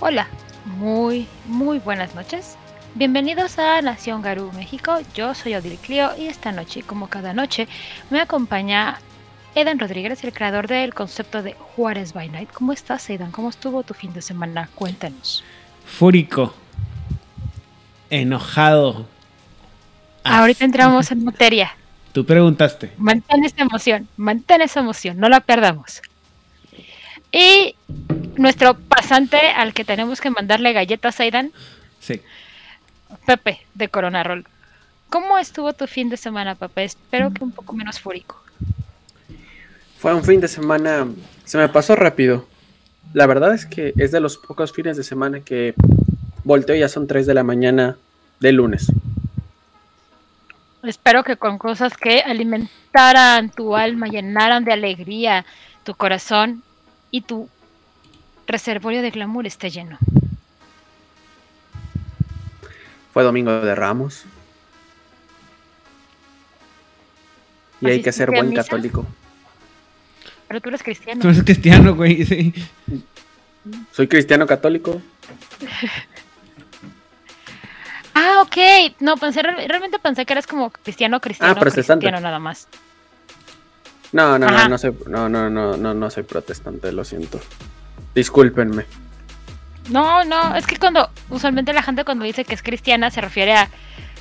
Hola, muy, muy buenas noches. Bienvenidos a Nación Garú, México. Yo soy Odil Clio y esta noche, como cada noche, me acompaña Edan Rodríguez, el creador del concepto de Juárez by Night. ¿Cómo estás, Edan? ¿Cómo estuvo tu fin de semana? Cuéntanos. Fúrico. Enojado. Ahorita entramos en materia. Tú preguntaste. Mantén esa emoción, mantén esa emoción, no la perdamos. Y nuestro pasante al que tenemos que mandarle galletas a Aidan. Sí. Pepe, de Corona Roll. ¿Cómo estuvo tu fin de semana, Pepe? Espero que un poco menos fúrico. Fue un fin de semana, se me pasó rápido. La verdad es que es de los pocos fines de semana que volteo y ya son 3 de la mañana de lunes. Espero que con cosas que alimentaran tu alma, llenaran de alegría tu corazón y tu reservorio de glamour esté lleno. Fue domingo de Ramos. Y hay que ser buen católico. Pero tú eres cristiano. Tú eres cristiano, güey, sí. Soy cristiano católico. ah, ok. No, pensé, realmente pensé que eras como cristiano cristiano. Ah, protestante. Cristiano nada más. No, no, no, no soy, no, no, no, no, no soy protestante, lo siento. Discúlpenme. No, no, es que cuando, usualmente la gente cuando dice que es cristiana se refiere a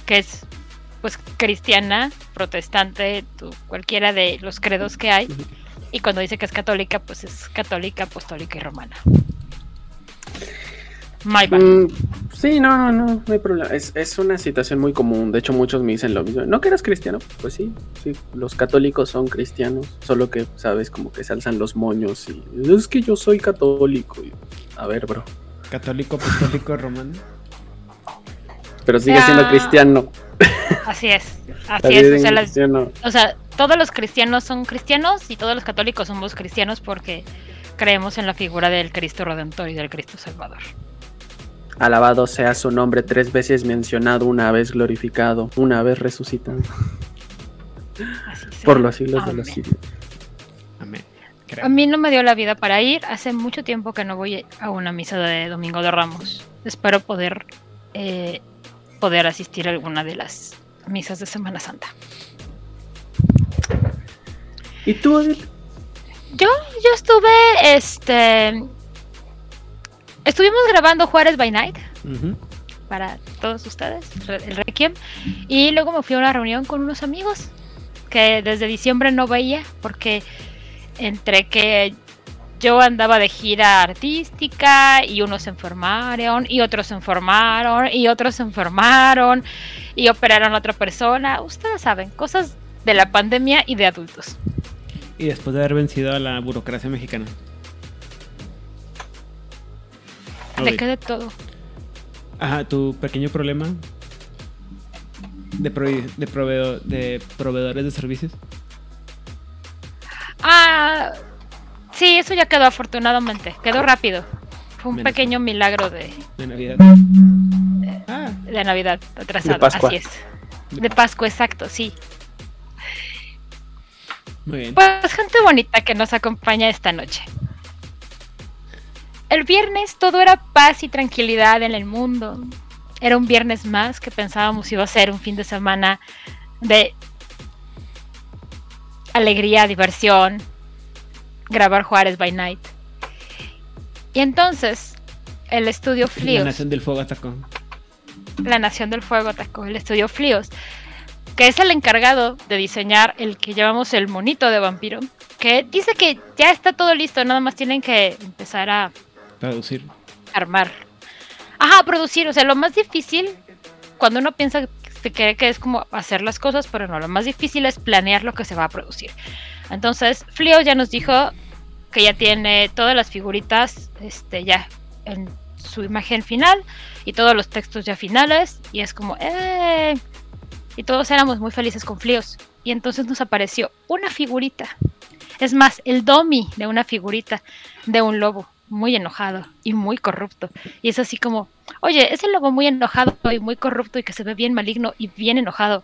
que es, pues, cristiana, protestante, cualquiera de los credos que hay. Y cuando dice que es católica, pues es católica, apostólica y romana. My bad. Mm, sí, no, no, no, no hay problema. Es, es, una situación muy común. De hecho, muchos me dicen lo mismo. ¿No que eres cristiano? Pues sí, sí. Los católicos son cristianos. Solo que, sabes, como que se alzan los moños y es que yo soy católico. a ver, bro. Católico, apostólico, romano. Pero sigue siendo cristiano. Así es. Así es. O sea, todos los cristianos son cristianos y todos los católicos somos cristianos porque creemos en la figura del Cristo Redentor y del Cristo Salvador. Alabado sea su nombre, tres veces mencionado, una vez glorificado, una vez resucitado. Por los siglos de los siglos. Amén. A mí no me dio la vida para ir. Hace mucho tiempo que no voy a una misa de Domingo de Ramos. Espero poder, eh, poder asistir a alguna de las misas de Semana Santa. ¿Y tú, Adel? Yo, yo estuve, este, Estuvimos grabando Juárez by Night para todos ustedes, el Requiem. Y luego me fui a una reunión con unos amigos que desde diciembre no veía porque entre que yo andaba de gira artística y unos se enfermaron y otros se enfermaron y otros se enfermaron y operaron a otra persona. Ustedes saben, cosas de la pandemia y de adultos. Y después de haber vencido a la burocracia mexicana. ¿De qué de todo? Ajá, tu pequeño problema de, de, proveedor de proveedores de servicios. Ah, sí, eso ya quedó afortunadamente. Quedó rápido. Fue un pequeño milagro de... De Navidad. De, ah. de Navidad atrasado. De Pascua. Así es. De Pascua, exacto, sí. Muy bien. Pues gente bonita que nos acompaña esta noche. El viernes todo era paz y tranquilidad en el mundo. Era un viernes más que pensábamos iba a ser un fin de semana de alegría, diversión, grabar Juárez by Night. Y entonces el estudio Flios. La Nación del Fuego atacó. La Nación del Fuego atacó el estudio Flios, que es el encargado de diseñar el que llamamos el monito de vampiro, que dice que ya está todo listo, nada más tienen que empezar a Producir. Armar. Ajá, producir. O sea, lo más difícil, cuando uno piensa que que es como hacer las cosas, pero no, lo más difícil es planear lo que se va a producir. Entonces, Flio ya nos dijo que ya tiene todas las figuritas este, ya en su imagen final y todos los textos ya finales. Y es como, ¡eh! Y todos éramos muy felices con Flios. Y entonces nos apareció una figurita. Es más, el domi de una figurita de un lobo muy enojado y muy corrupto. Y es así como, oye, ese lobo muy enojado y muy corrupto y que se ve bien maligno y bien enojado.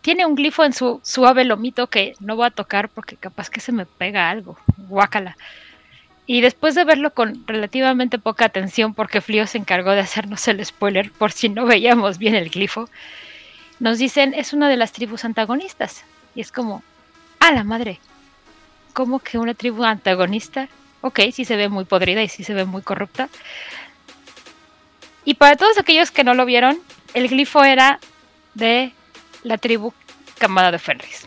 Tiene un glifo en su suave lomito que no voy a tocar porque capaz que se me pega algo. Guácala. Y después de verlo con relativamente poca atención, porque Flio se encargó de hacernos el spoiler por si no veíamos bien el glifo, nos dicen es una de las tribus antagonistas. Y es como, a la madre, ¿cómo que una tribu antagonista? Ok, sí se ve muy podrida y sí se ve muy corrupta. Y para todos aquellos que no lo vieron, el glifo era de la tribu Camada de Fenris.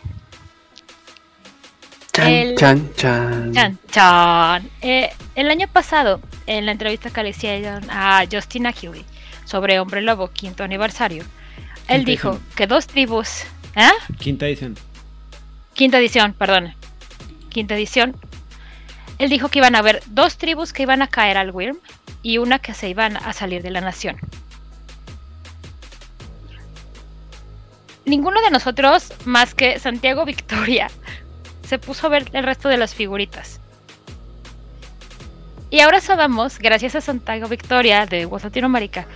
Chan, El- chan, chan. Chan, chan. Eh, el año pasado, en la entrevista que le hicieron a Justin Achille sobre Hombre Lobo, quinto aniversario, él Quinta dijo edición. que dos tribus, ¿eh? Quinta edición. Quinta edición, perdón. Quinta edición. Él dijo que iban a haber dos tribus que iban a caer al Wyrm y una que se iban a salir de la nación. Ninguno de nosotros, más que Santiago Victoria, se puso a ver el resto de las figuritas. Y ahora sabemos, gracias a Santiago Victoria de Voz Latinoamérica,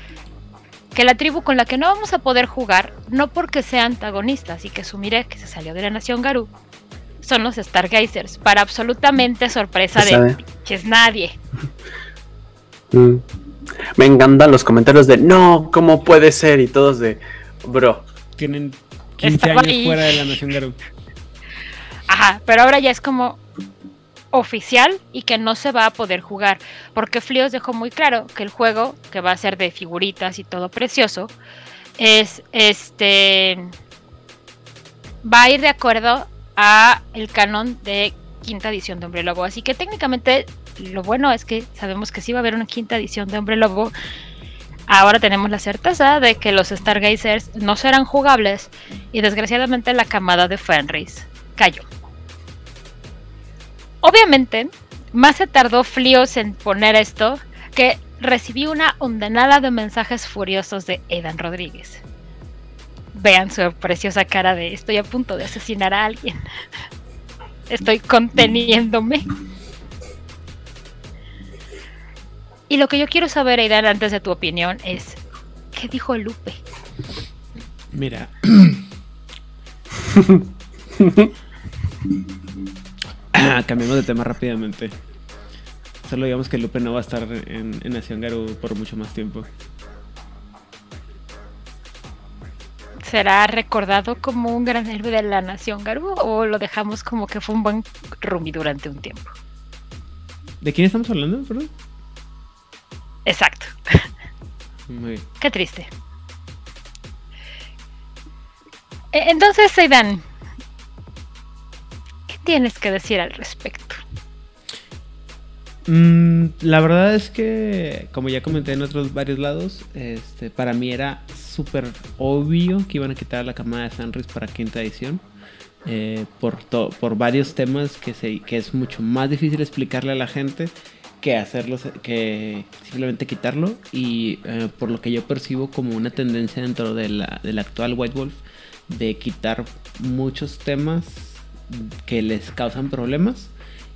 que la tribu con la que no vamos a poder jugar, no porque sea antagonistas y que Sumire, que se salió de la nación Garú, son los Stargazers, para absolutamente sorpresa de pinches nadie. Mm. Me encantan los comentarios de no, ¿cómo puede ser? Y todos de bro. Tienen 15 Estaba años ahí. fuera de la Nación Garú. Ajá, pero ahora ya es como oficial y que no se va a poder jugar, porque Flios dejó muy claro que el juego, que va a ser de figuritas y todo precioso, es este va a ir de acuerdo a el canon de quinta edición de Hombre Lobo, así que técnicamente lo bueno es que sabemos que sí va a haber una quinta edición de Hombre Lobo. Ahora tenemos la certeza de que los Stargazers no serán jugables y desgraciadamente la camada de Fenris cayó. Obviamente, más se tardó Flios en poner esto que recibí una ondenada de mensajes furiosos de Edan Rodríguez. Vean su preciosa cara de estoy a punto de asesinar a alguien. Estoy conteniéndome. Y lo que yo quiero saber, Aidan, antes de tu opinión, es ¿qué dijo Lupe? Mira. Cambiamos de tema rápidamente. Solo digamos que Lupe no va a estar en, en Nación Garú por mucho más tiempo. ¿Será recordado como un gran héroe de la nación Garú o lo dejamos como que fue un buen Rumi durante un tiempo? ¿De quién estamos hablando? Perdón. Exacto. Muy bien. Qué triste. E- Entonces, Aidan, ¿qué tienes que decir al respecto? Mm, la verdad es que, como ya comenté en otros varios lados, este, para mí era súper obvio que iban a quitar la camada de Fenris para quinta edición. eh, por, por varios temas que, se, que es mucho más difícil explicarle a la gente que hacerlo, que simplemente quitarlo. Y eh, por lo que yo percibo como una tendencia dentro de la, del actual White Wolf de quitar muchos temas que les causan problemas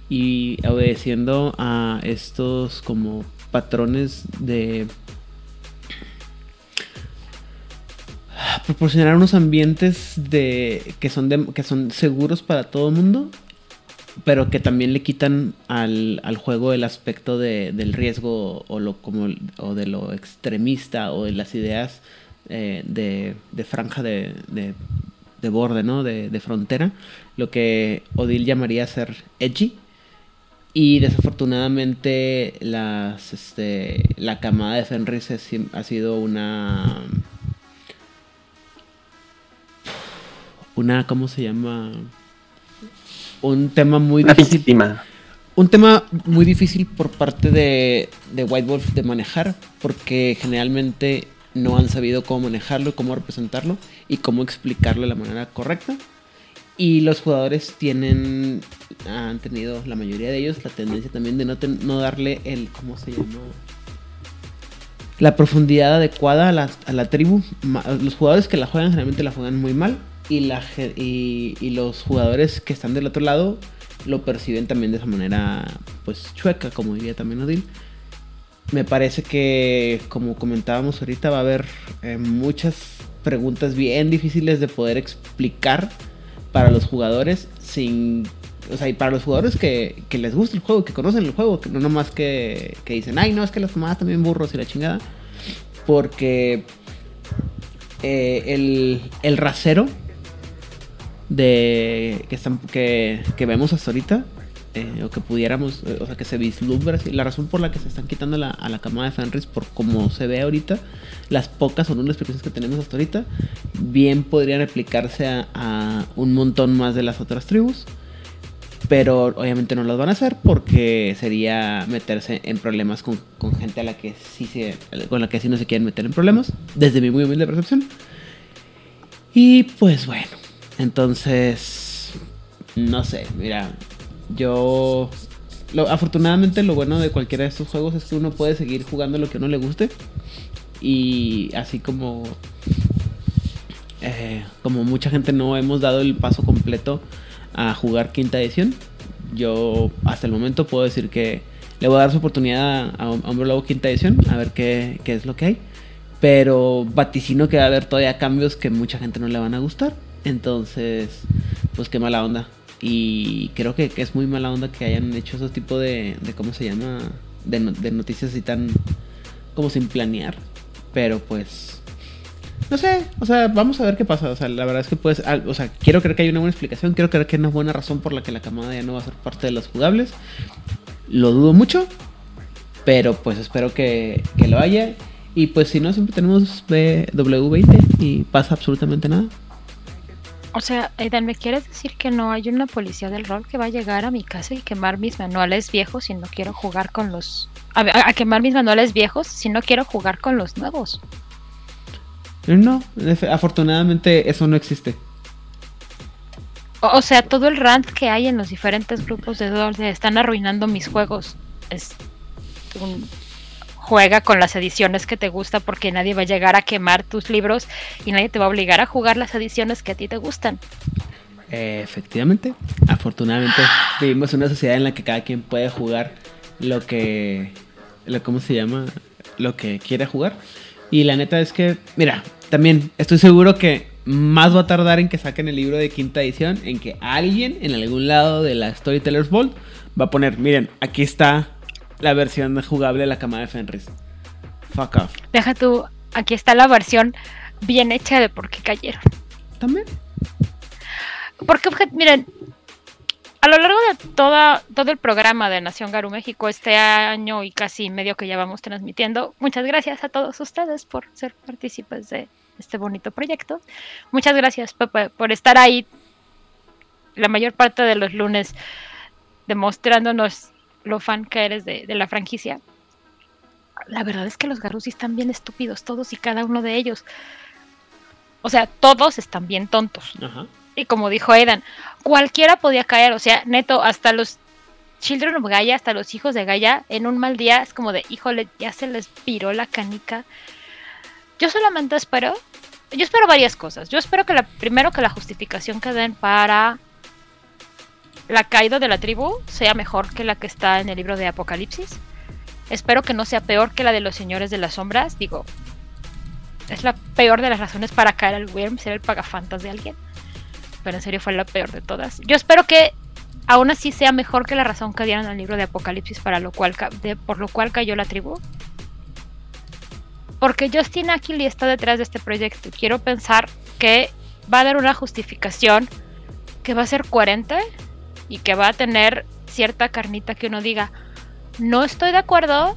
y obedeciendo a estos como patrones de proporcionar unos ambientes de que son de- que son seguros para todo el mundo pero que también le quitan al, al juego el aspecto de- del riesgo o lo como o de lo extremista o de las ideas eh, de, de franja de, de- de borde, ¿no? De frontera, lo que Odil llamaría ser edgy. Y desafortunadamente las, este, la camada de Fenris es ha sido una... Una, ¿cómo se llama? Un tema muy Una difícil víctima. un tema muy difícil por parte de, de White Wolf de manejar, porque generalmente no han sabido cómo manejarlo, cómo representarlo y cómo explicarlo de la manera correcta. Y los jugadores tienen, han tenido, la mayoría de ellos, la tendencia también de no, ten- no darle el, ¿cómo se llama? La profundidad adecuada a la, a la tribu. Los jugadores que la juegan generalmente la juegan muy mal. Y, la, y los jugadores que están del otro lado lo perciben también de esa manera, pues chueca, como diría también Odil. Me parece que, como comentábamos ahorita, va a haber eh, muchas preguntas bien difíciles de poder explicar para los jugadores sin o sea, y para los jugadores que, que les gusta el juego, que conocen el juego, que no nomás que, que dicen, ay, no, es que las tomadas también burros y la chingada. Porque eh, el, el rasero de que, están, que, que vemos hasta ahorita, eh, o que pudiéramos, eh, o sea, que se vislumbra, la razón por la que se están quitando la, a la camada de Fenris, por como se ve ahorita, las pocas o nulas explicaciones que tenemos hasta ahorita, bien podrían aplicarse a, a un montón más de las otras tribus. Pero obviamente no las van a hacer porque sería meterse en problemas con, con gente a la que sí se, con la que sí no se quieren meter en problemas, desde mi muy humilde percepción. Y pues bueno, entonces, no sé, mira, yo... Lo, afortunadamente lo bueno de cualquiera de estos juegos es que uno puede seguir jugando lo que uno le guste. Y así como... eh, como mucha gente no hemos dado el paso completo a jugar quinta edición, yo hasta el momento puedo decir que le voy a dar su oportunidad a, a Hombre Lobo quinta edición, a ver qué, qué es lo que hay. Pero vaticino que va a haber todavía cambios que mucha gente no le van a gustar. Entonces, pues qué mala onda. Y creo que, es muy mala onda que hayan hecho ese tipo de, de ¿cómo se llama? De, de noticias así tan como sin planear. Pero pues, no sé, o sea, vamos a ver qué pasa. O sea, la verdad es que pues, o sea, quiero creer que hay una buena explicación, quiero creer que hay una buena razón por la que la camada ya no va a ser parte de los jugables. Lo dudo mucho, pero pues espero que, que lo haya. Y pues si no, siempre tenemos W20 y pasa absolutamente nada. O sea, Aidan, ¿me quieres decir que no hay una policía del rol que va a llegar a mi casa y quemar mis manuales viejos si no quiero jugar con los... A, a- a quemar mis manuales viejos si no quiero jugar con los nuevos? No, efe- afortunadamente eso no existe. O, o sea, todo el rant que hay en los diferentes grupos de rol están arruinando mis juegos. Es un... Juega con las ediciones que te gusta porque nadie va a llegar a quemar tus libros y nadie te va a obligar a jugar las ediciones que a ti te gustan. Eh, efectivamente, afortunadamente vivimos en una sociedad en la que cada quien puede jugar lo que, lo, ¿cómo se llama? Lo que quiere jugar. Y la neta es que, mira, también estoy seguro que más va a tardar en que saquen el libro de quinta edición, en que alguien en algún lado de la Storyteller's Vault va a poner, miren, aquí está la versión jugable de la camada de Fenris. Fuck off. Deja tú, aquí está la versión bien hecha de por qué cayeron. También. Porque, miren, a lo largo de toda, todo el programa de Nación Garu México, este año y casi medio que ya vamos transmitiendo, muchas gracias a todos ustedes por ser partícipes de este bonito proyecto. Muchas gracias, Pepe, por estar ahí la mayor parte de los lunes demostrándonos lo fan que eres de, de la franquicia. La verdad es que los Garus sí están bien estúpidos, todos y cada uno de ellos. O sea, todos están bien tontos. Ajá. Y como dijo Aidan, cualquiera podía caer, o sea, neto, hasta los Children of Gaia, hasta los hijos de Gaia, en un mal día es como de, híjole, ya se les piró la canica. Yo solamente espero, yo espero varias cosas. Yo espero que la, primero que la justificación que den para la caída de la tribu sea mejor que la que está en el libro de Apocalipsis. Espero que no sea peor que la de los señores de las sombras. Digo, es la peor de las razones para caer al Wyrm, ser el pagafantas de alguien pero en serio fue la peor de todas. Yo espero que aún así sea mejor que la razón que dieron al libro de Apocalipsis para lo cual por lo cual cayó la tribu. Porque Justin Ackley está detrás de este proyecto. Quiero pensar que va a dar una justificación que va a ser coherente y que va a tener cierta carnita que uno diga, no estoy de acuerdo,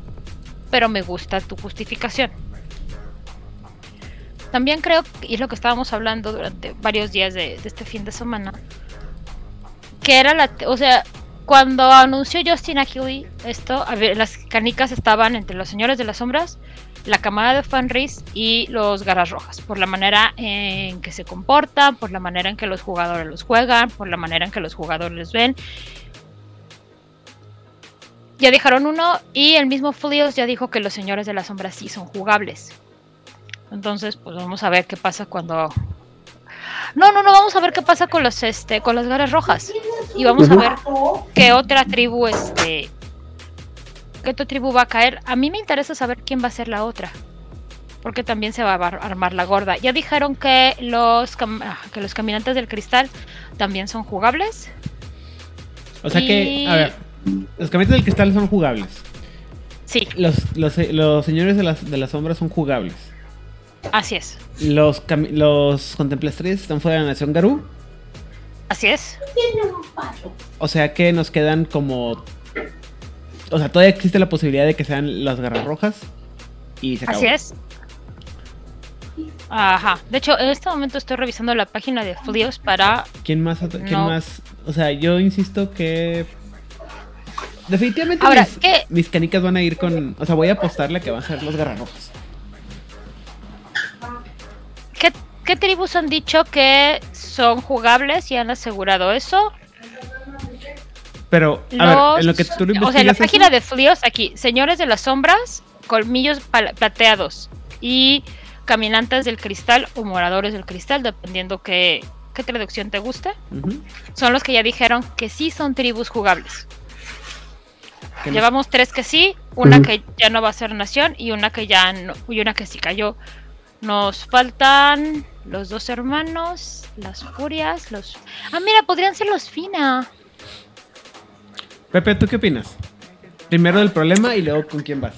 pero me gusta tu justificación. También creo, y es lo que estábamos hablando durante varios días de, de este fin de semana, que era la, o sea, cuando anunció Justin Ackley esto, a ver, las canicas estaban entre los señores de las sombras, la camada de Fanris y los garras rojas, por la manera en que se comportan, por la manera en que los jugadores los juegan, por la manera en que los jugadores les ven. Ya dejaron uno y el mismo Flios ya dijo que los señores de las sombras sí son jugables. Entonces, pues vamos a ver qué pasa cuando. No, no, no, vamos a ver qué pasa con los este, con las garras rojas. Y vamos a ver qué otra tribu, este. Qué otra tribu va a caer. A mí me interesa saber quién va a ser la otra. Porque también se va a armar la gorda. Ya dijeron que los cam- ah, que los caminantes del cristal también son jugables. O sea que, a ver, los caminantes del cristal son jugables. Sí, Los, los, los señores de las, de las sombras son jugables. así es. Los, los están fuera de la nación Garú. Así es. O sea que nos quedan como. O sea, todavía existe la posibilidad de que sean las garras rojas. Y se acabó. Así es. Ajá. De hecho, en este momento estoy revisando la página de Flios para. ¿Quién más? quién No. más? O sea, yo insisto que. Definitivamente Ahora, mis, ¿qué? mis canicas van a ir con. O sea, voy a apostarle que van a ser los garras rojas. ¿Qué, qué tribus han dicho que son jugables y han asegurado eso? Pero, a Los- ver, en lo que tú lo o sea, en la página de Flios, aquí, señores de las sombras, colmillos plateados y caminantes del cristal o moradores del cristal, dependiendo qué, qué traducción te guste, son los que ya dijeron que sí son tribus jugables. Llevamos tres que sí, una que ya no va a ser nación y una que ya no, y una que sí cayó. Nos faltan los dos hermanos, las furias, los... Ah, mira, podrían ser los Fina. Pepe, ¿tú qué opinas? Primero del problema y luego con quién vas.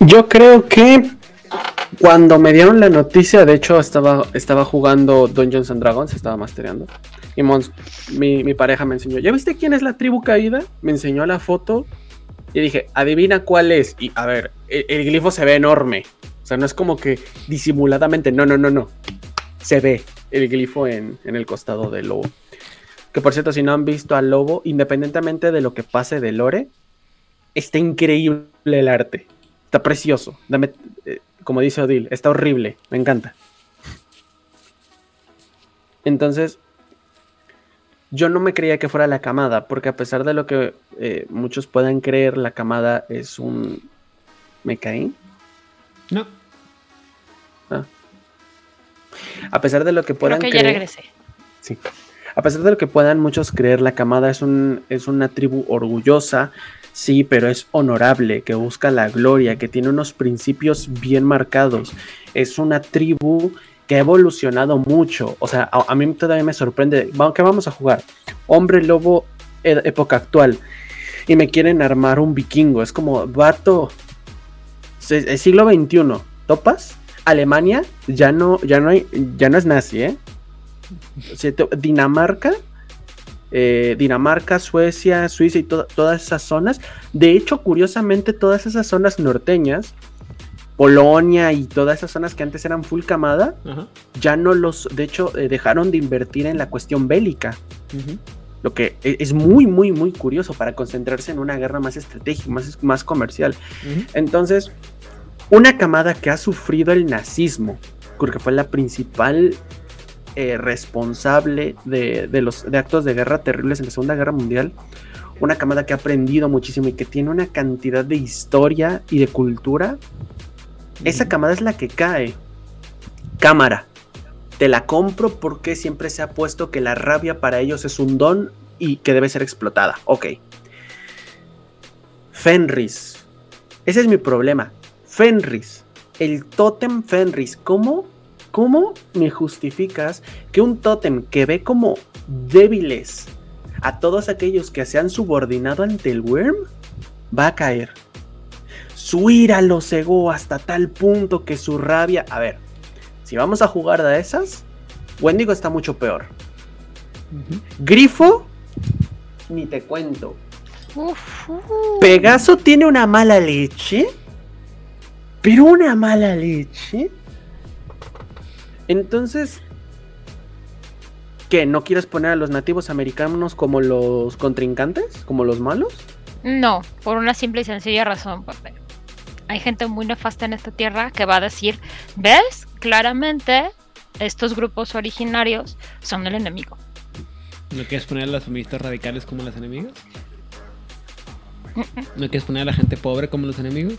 Yo creo que cuando me dieron la noticia, de hecho estaba, estaba jugando Dungeons and Dragons, estaba mastereando. Y mi, mi pareja me enseñó, ¿ya viste quién es la tribu caída? Me enseñó la foto y dije, adivina cuál es. Y a ver, el, el glifo se ve enorme. O sea, no es como que disimuladamente, no, no, no, no. Se ve el glifo en, en el costado del lobo. Que por cierto, si no han visto al lobo, independientemente de lo que pase de Lore, está increíble el arte. Está precioso. Dame, eh, como dice Odil, está horrible. Me encanta. Entonces, yo no me creía que fuera la camada, porque a pesar de lo que eh, muchos puedan creer, la camada es un... ¿Me caí? No. A pesar de lo que Creo puedan que ya creer... regresé. Sí. A pesar de lo que puedan muchos creer, la camada es, un, es una tribu orgullosa, sí, pero es honorable, que busca la gloria, que tiene unos principios bien marcados. Es una tribu que ha evolucionado mucho. O sea, a, mí todavía me sorprende. ¿Qué vamos a jugar? Hombre lobo, e- época actual. Y me quieren armar un vikingo. Es como, vato, el siglo XXI. ¿Topas? Alemania ya no, ya no, hay, ya no es nazi, ¿eh? Dinamarca, eh, Dinamarca, Suecia, Suiza y to- todas esas zonas. De hecho, curiosamente, todas esas zonas norteñas, Polonia y todas esas zonas que antes eran full camada, ya no los, de hecho, eh, dejaron de invertir en la cuestión bélica. Lo que e- es muy, muy, muy curioso para concentrarse en una guerra más estratégica, más, más comercial. Entonces, una camada que ha sufrido el nazismo, porque fue la principal eh, responsable de, de los de actos de guerra terribles en la Segunda Guerra Mundial, una camada que ha aprendido muchísimo y que tiene una cantidad de historia y de cultura, esa camada es la que cae. Cámara, te la compro porque siempre se ha puesto que la rabia para ellos es un don y que debe ser explotada. Ok. Fenris. Ese es mi problema. Fenris. El tótem Fenris. ¿Cómo? ¿Cómo me justificas que un tótem que ve como débiles a todos aquellos que se han subordinado ante el Worm va a caer? Su ira lo cegó hasta tal punto que su rabia... A ver, si vamos a jugar de esas, Wendigo está mucho peor. Grifo, ni te cuento. Uh. Pegaso tiene una mala leche. Pero una mala leche. Entonces, ¿qué? ¿No quieres poner a los nativos americanos como los contrincantes? ¿Como los malos? No, por una simple y sencilla razón, Pepe. Hay gente muy nefasta en esta tierra que va a decir, ¿ves? Claramente estos grupos originarios son el enemigo. ¿No quieres poner a las feministas radicales como las enemigas? ¿No quieres poner a la gente pobre como los enemigos?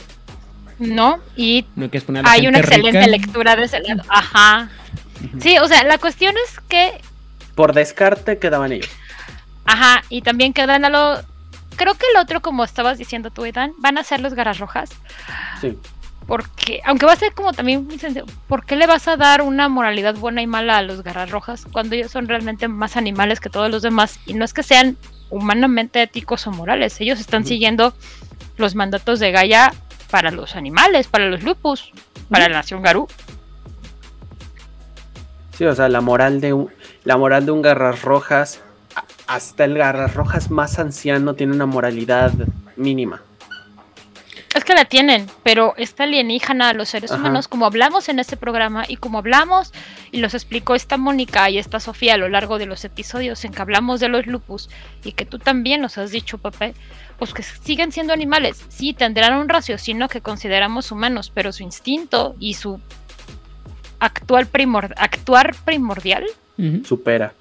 ¿No? Y ¿No quieres poner a la hay una excelente rica? lectura de ese lado. Ajá. Sí, o sea, la cuestión es que, Por descarte quedaban ellos. ajá, y también quedan a lo... Creo que el otro, como estabas diciendo tú, Edan, van a ser los garras rojas. Sí. Porque, aunque va a ser como también muy sencillo, ¿por qué le vas a dar una moralidad buena y mala a los garras rojas cuando ellos son realmente más animales que todos los demás? Y no es que sean humanamente éticos o morales, ellos están siguiendo los mandatos de Gaia para los animales, para los lupus, para la nación Garú. Sí, o sea, la moral de un, la moral de un garras rojas, hasta el garras rojas más anciano tiene una moralidad mínima. Que la tienen, pero esta alienígena, los seres humanos, como hablamos en este programa y como hablamos y los explicó esta Mónica y esta Sofía a lo largo de los episodios en que hablamos de los lupus y que tú también nos has dicho, Pepe, pues que siguen siendo animales. Sí, tendrán un raciocinio que consideramos humanos, pero su instinto y su actual primor actuar primordial supera.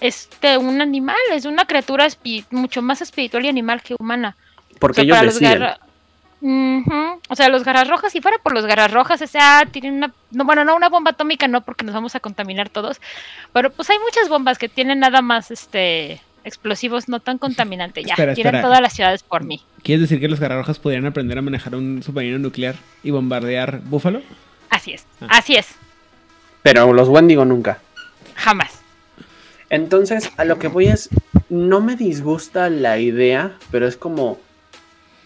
Es de un animal, es una criatura mucho más espiritual y animal que humana. Porque ellos deciden. O sea, los garras rojas, si fuera por los garras rojas, o sea, tienen una, no, bueno, no una bomba atómica, no, porque nos vamos a contaminar todos, pero pues hay muchas bombas que tienen nada más, este, explosivos no tan contaminantes, ya, tienen todas las ciudades por mí. ¿Quieres decir que los garras rojas podrían aprender a manejar un submarino nuclear y bombardear Búfalo? Así es, ah. así es. Pero los Wendigo nunca. Jamás. Entonces, a lo que voy es, no me disgusta la idea, pero es como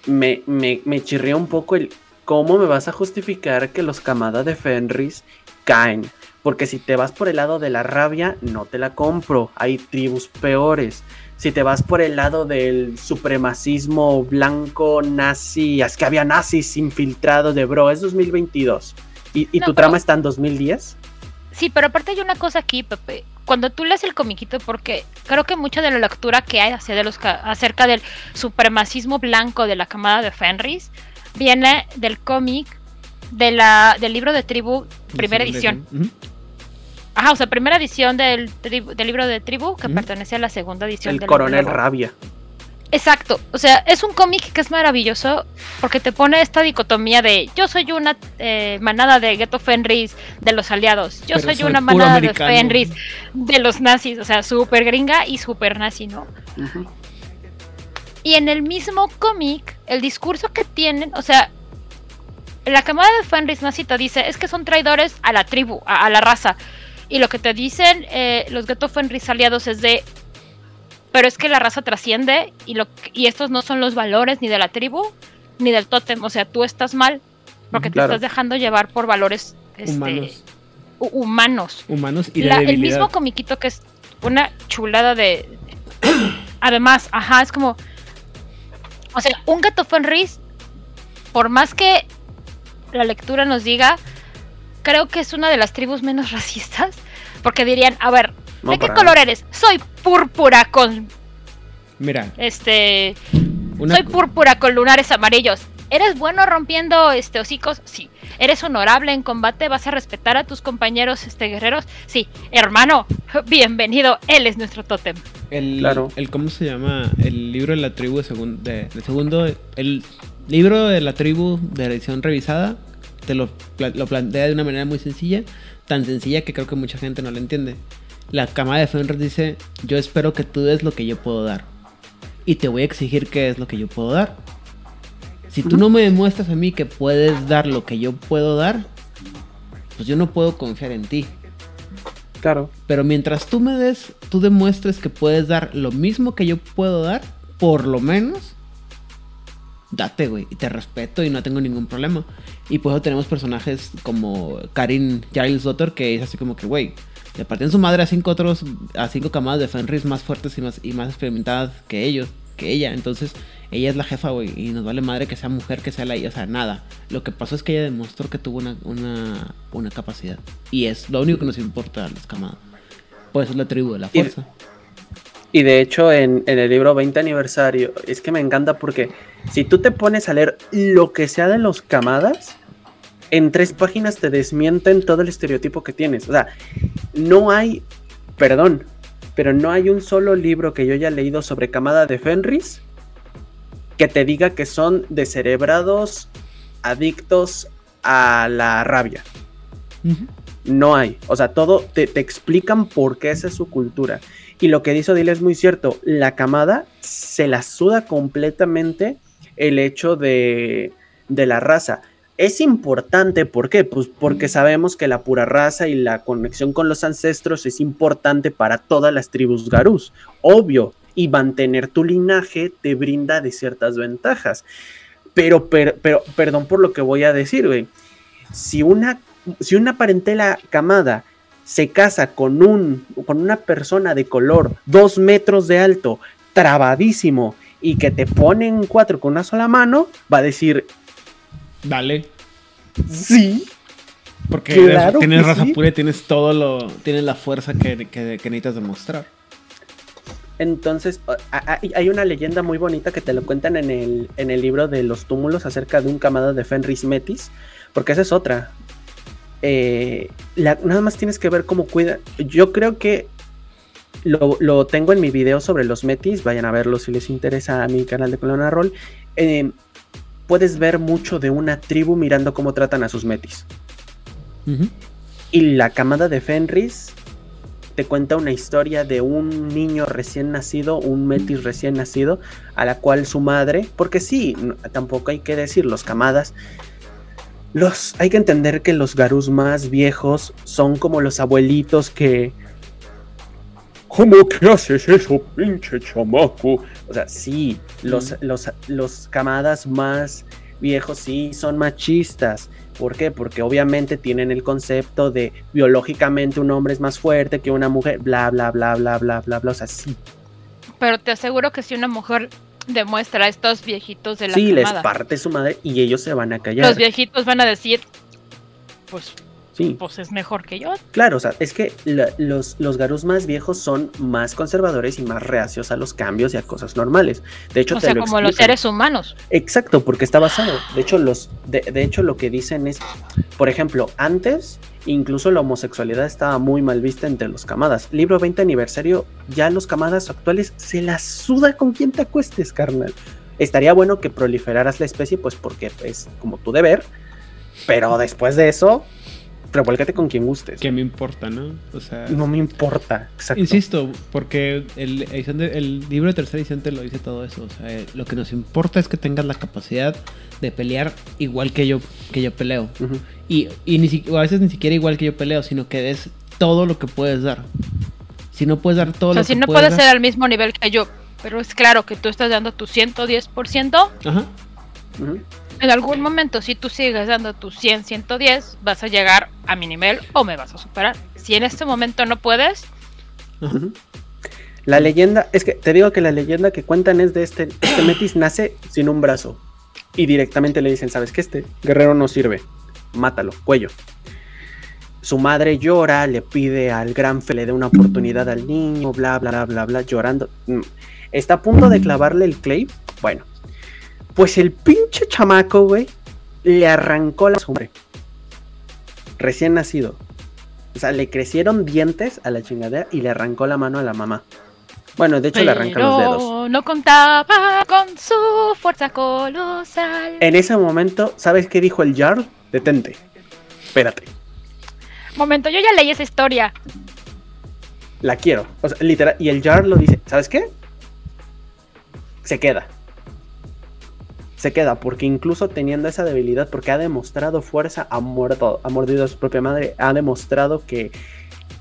me, me, me chirría un poco el cómo me vas a justificar que los camadas de Fenris caen. Porque si te vas por el lado de la rabia, no te la compro. Hay tribus peores. Si te vas por el lado del supremacismo blanco nazi, es que había nazis infiltrados de bro, es 2022. ¿Y, y tu trama está en 2010? Sí, pero aparte hay una cosa aquí, Pepe cuando tú lees el comiquito, porque creo que mucha de la lectura que hay hacia de los, acerca del supremacismo blanco de la camada de Fenris viene del cómic de la, del libro de tribu, primera edición. Ajá, o sea, primera edición del, del libro de tribu que pertenece a la segunda edición. El Coronel Rabia. Exacto, o sea, es un cómic que es maravilloso porque te pone esta dicotomía de yo soy una eh, manada de Ghetto Fenris de los aliados, yo soy, una manada de Fenris de los nazis, o sea, súper gringa y súper nazi, ¿no? Y en el mismo cómic, el discurso que tienen, o sea, la camada de Fenris nazi te dice es que son traidores a la tribu, a, la raza. Y lo que te dicen eh, los Ghetto Fenris aliados es de pero es que la raza trasciende y, lo, y estos no son los valores ni de la tribu ni del tótem. O sea, tú estás mal porque te estás dejando llevar por valores este, humanos. humanos. y El mismo comiquito que es una chulada de... Además, ajá, es como... O sea, un gato Fenris, por más que la lectura nos diga, creo que es una de las tribus menos racistas, porque dirían, a ver, ¿De qué color eres? Soy púrpura con. Mira. Este. Soy púrpura con lunares amarillos. ¿Eres bueno rompiendo este hocicos? Sí. ¿Eres honorable en combate? ¿Vas a respetar a tus compañeros este guerreros? Sí. Hermano, bienvenido. Él es nuestro tótem. El, claro. el ¿Cómo se llama? El libro de la tribu de, de, segundo. El libro de la tribu de la edición revisada te lo, lo plantea de una manera muy sencilla. Tan sencilla que creo que mucha gente no lo entiende la cama de Fenris dice, yo espero que tú des lo que yo puedo dar. Y te voy a exigir qué es lo que yo puedo dar. Si tú no me demuestras a mí que puedes dar lo que yo puedo dar, pues yo no puedo confiar en ti. Claro. Pero mientras tú me des, tú demuestres que puedes dar lo mismo que yo puedo dar, por lo menos, date, güey. Y te respeto y no tengo ningún problema. Y por eso tenemos personajes como Karin Giles Daughter, que es así como que, güey, le partían su madre a cinco otros, a cinco camadas de Fenris más fuertes y más, y más experimentadas que ellos, que ella. Entonces, ella es la jefa, güey, y nos vale madre que sea mujer, que sea la o sea, nada. Lo que pasó es que ella demostró que tuvo una, una, una capacidad. Y es lo único que nos importa a las camadas. Pues es la tribu de la fuerza. Y, de hecho, en, en, el libro 20 aniversario, es que me encanta porque si tú te pones a leer lo que sea de los camadas, en tres páginas te desmienten todo el estereotipo que tienes. O sea, no hay, perdón, pero no hay un solo libro que yo haya leído sobre camada de Fenris que te diga que son descerebrados, adictos a la rabia. No hay. O sea, todo te, explican por qué esa es su cultura. Y lo que dice Odile es muy cierto. La camada se la suda completamente el hecho de, de la raza es importante, ¿por qué? Pues porque sabemos que la pura raza y la conexión con los ancestros es importante para todas las tribus garús, obvio, y mantener tu linaje te brinda de ciertas ventajas. Pero, pero, perdón por lo que voy a decir, güey. Si una, si una parentela camada se casa con, un, con una persona de color dos metros de alto, trabadísimo, y que te ponen cuatro con una sola mano, va a decir, Dale. Sí. Porque tienes raza pura y tienes todo lo. Tienes la fuerza que, necesitas demostrar. Entonces, hay una leyenda muy bonita que te lo cuentan en el, en el libro de los túmulos acerca de un camado de Fenris Metis. Porque esa es otra. Eh, nada más tienes que ver cómo cuida. Yo creo que lo, tengo en mi video sobre los Metis. Vayan a verlo si les interesa a mi canal de Colona Roll. Eh, puedes ver mucho de una tribu mirando cómo tratan a sus metis. Y la camada de Fenris te cuenta una historia de un niño recién nacido, un metis recién nacido, a la cual su madre, porque sí, tampoco hay que decir, los camadas, los, hay que entender que los garús más viejos son como los abuelitos que... ¿Cómo que haces eso, pinche chamaco? O sea, sí, los, los, los camadas más viejos sí son machistas. ¿Por qué? Porque obviamente tienen el concepto de biológicamente un hombre es más fuerte que una mujer, bla, bla, bla, bla, bla, bla, bla. O sea, sí. Pero te aseguro que si una mujer demuestra a estos viejitos de la Sí, les parte su madre y ellos se van a callar. Los viejitos van a decir, pues Sí. Pues es mejor que yo. Claro, o sea, es que los, los garús más viejos son más conservadores y más reacios a los cambios y a cosas normales. De hecho, o sea, como los seres humanos. Exacto, porque está basado. De hecho, los, de, hecho, lo que dicen es, por ejemplo, antes incluso la homosexualidad estaba muy mal vista entre los camadas. Libro 20 aniversario, ya los camadas actuales se la suda con quien te acuestes, carnal. Estaría bueno que proliferaras la especie, pues porque es como tu deber. Pero después de eso, revuélcate con quien gustes. Que me importa, ¿no? O sea. No me importa, exacto. Insisto, porque el, el libro de tercera edición te lo dice todo eso. O sea, lo que nos importa es que tengas la capacidad de pelear igual que yo, que yo peleo. Y, y ni, a veces ni siquiera igual que yo peleo, sino que des todo lo que puedes dar. Si no puedes dar todo o sea, si no puedes ser al mismo nivel que yo, pero es claro que tú estás dando tu 110%. Ajá. En algún momento, si tú sigues dando tu 100, 110, vas a llegar a mi nivel o me vas a superar. Si en este momento no puedes. La leyenda, es que te digo que la leyenda que cuentan es de este, este Metis nace sin un brazo. Y directamente le dicen, ¿sabes qué? Este guerrero no sirve. Mátalo, cuello. Su madre llora, le pide al gran fe le dé una oportunidad al niño, bla, bla, bla, bla, bla, llorando. Mm. Está a punto de clavarle el clay. Bueno, pues el pinche chamaco, güey, le arrancó la sombra. Recién nacido. O sea, le crecieron dientes a la chingadera y le arrancó la mano a la mamá. Bueno, de hecho le arrancan los dedos. No contaba con su fuerza colosal. En ese momento, ¿sabes qué dijo el Jarl? Detente. Espérate. Momento, yo ya leí esa historia. La quiero. O sea, literal. Y el Jarl lo dice, ¿sabes qué? Se queda se queda, porque incluso teniendo esa debilidad, porque ha demostrado fuerza, ha muerto, ha mordido a su propia madre, ha demostrado que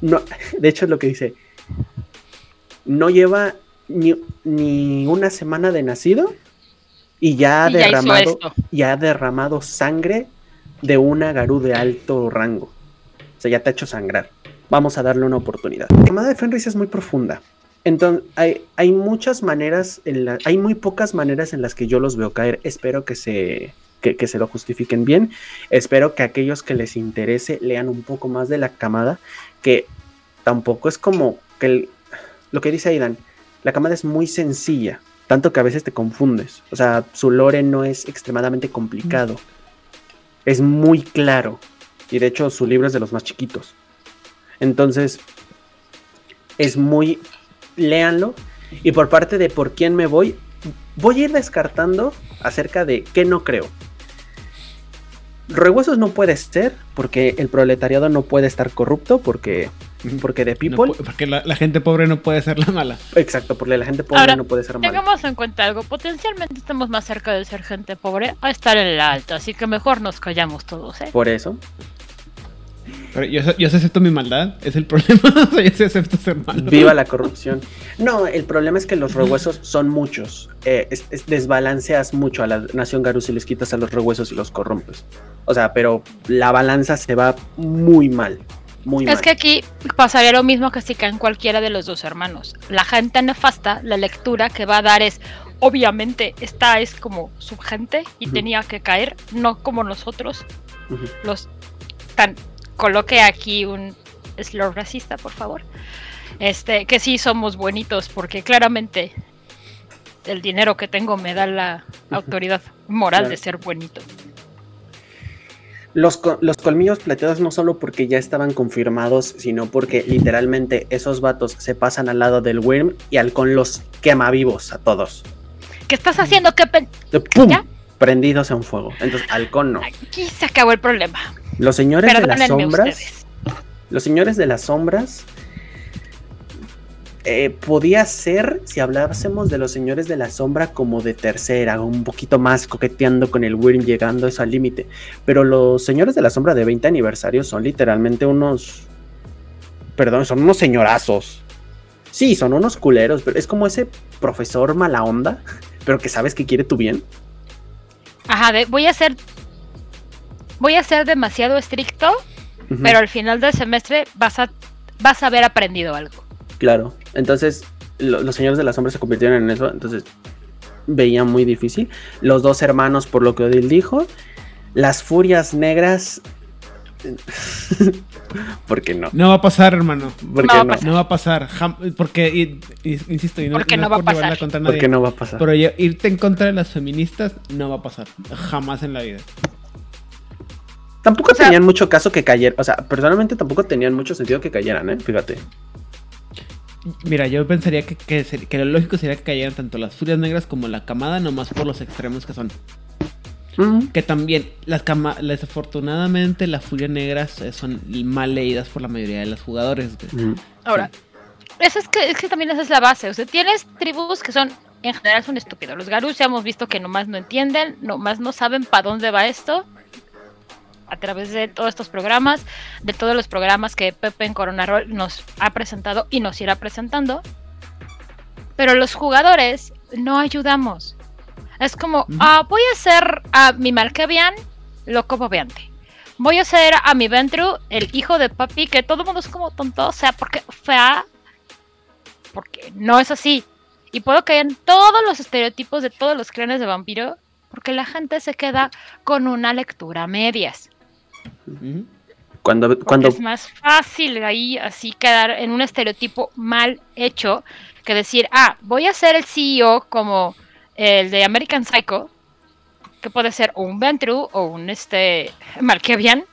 no, de hecho es lo que dice, no lleva ni, una semana de nacido y ya ha derramado, ya, ha derramado sangre de una garú de alto rango. O sea, ya te ha hecho sangrar. Vamos a darle una oportunidad. La camada de Fenris es muy profunda. Entonces, hay, hay muchas maneras, en la, hay muy pocas maneras en las que yo los veo caer. Espero que se, que, se lo justifiquen bien. Espero que aquellos que les interese lean un poco más de la camada, que tampoco es como que lo que dice Aidan, la camada es muy sencilla, tanto que a veces te confundes. O sea, su lore no es extremadamente complicado. Es muy claro. Y de hecho su libro es de los más chiquitos. Entonces, es muy léanlo. Y por parte de por quién me voy, voy a ir descartando acerca de qué no creo. Rehuesos no puede ser, porque el proletariado no puede estar corrupto, porque Porque de people. porque la, la gente pobre no puede ser la mala. exacto, porque la gente pobre Ahora, no puede ser mala. Tengamos en cuenta algo, potencialmente estamos más cerca de ser gente pobre a estar en la alta, así que mejor nos callamos todos, ¿eh? Por eso. Pero yo, yo acepto mi maldad, es el problema. o sea, yo sí acepto ser malo. Viva la corrupción. No, el problema es que los rehuesos son muchos. Eh, es- es- desbalanceas mucho a la nación Garú si les quitas a los rehuesos y los corrompes. O sea, pero la balanza se va muy mal. Muy Es mal. que aquí pasaría lo mismo que si caen cualquiera de los dos hermanos. La gente nefasta, la lectura que va a dar es, obviamente, esta es como su gente y tenía que caer, no como nosotros, los tan coloque aquí un slow racista, por favor. Este, que sí somos buenitos, porque claramente el dinero que tengo me da la autoridad moral Claro. de ser buenito. Los, los colmillos plateados no solo porque ya estaban confirmados, sino porque literalmente esos vatos se pasan al lado del Worm y Halcón los quema vivos a todos. ¿Qué estás haciendo? ¿Qué ¡Pum! ¿Ya? Prendidos en fuego. Entonces, Halcón no. Aquí se acabó el problema. Los señores de las sombras. ustedes. Los señores de las sombras. eh, podía ser, si hablásemos de los señores de la sombra, como de tercera, un poquito más coqueteando con el Wyrm, llegando eso al límite. Pero los señores de la sombra de 20 aniversario son literalmente unos. Perdón, son unos señorazos. Sí, son unos culeros, pero es como ese profesor mala onda, pero que sabes que quiere tu bien. Ajá, de- voy a ser. Voy a ser demasiado estricto, pero al final del semestre vas a, vas a haber aprendido algo. Claro, entonces lo- los señores de la sombra se convirtieron en eso, entonces veía muy difícil. Los dos hermanos, por lo que Odil dijo, las furias negras. ¿Por qué no? No va a pasar, hermano. ¿Por No va a no? pasar. No va a pasar. jam- porque, y- y- insisto, y no, Porque no va a pasar. contra ¿Por nadie, qué no va a pasar? Pero irte en contra de las feministas no va a pasar. Jamás en la vida. Tampoco o sea- tenían mucho caso que cayeran, o sea, personalmente tampoco tenían mucho sentido que cayeran, ¿eh? Fíjate. Mira, yo pensaría que, que, ser- que lo lógico sería que cayeran tanto las furias negras como la camada, nomás por los extremos que son. Que también, las cama desafortunadamente, las furias negras son mal leídas por la mayoría de los jugadores. Ahora, eso es que, es que también esa es la base. O sea, tienes tribus que son, en general, son estúpidos. Los Garus ya hemos visto que nomás no entienden, nomás no saben para dónde va esto. A través de todos estos programas, de todos los programas que Pepe en Corona Roll nos ha presentado y nos irá presentando. Pero los jugadores no ayudamos. Es como, ah, voy a hacer a mi Malkavian loco bobeante. Voy a hacer a mi Ventru el hijo de papi, que todo el mundo es como tonto, o sea, porque fea. Porque no es así. Y puedo caer en todos los estereotipos de todos los clanes de vampiro, porque la gente se queda con una lectura a medias. Cuando, cuando, es más fácil ahí así quedar en un estereotipo mal hecho que decir, ah, voy a ser el CEO como el de American Psycho, que puede ser o un Ventru o un este Malkavian,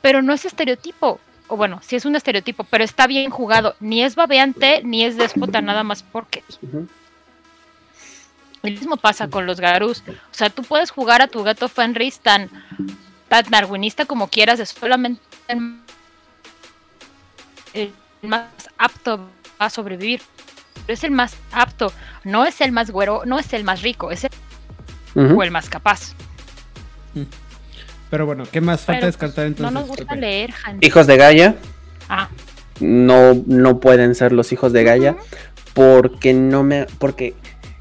pero no es estereotipo. O bueno, sí es un estereotipo, pero está bien jugado. Ni es babeante, ni es déspota, nada más porque. El mismo pasa con los Garus. O sea, tú puedes jugar a tu gato Fenris tan, tan darwinista como quieras, es solamente el, más apto a sobrevivir. Pero es el más apto, no es el más güero, no es el más rico, es el, Ujú. o el más capaz. Pero bueno, ¿qué más falta Pero, descartar pues, entonces? no nos gusta leer, gente. Hijos de Gaia. Ah, no, no pueden ser los hijos de Gaia porque no me porque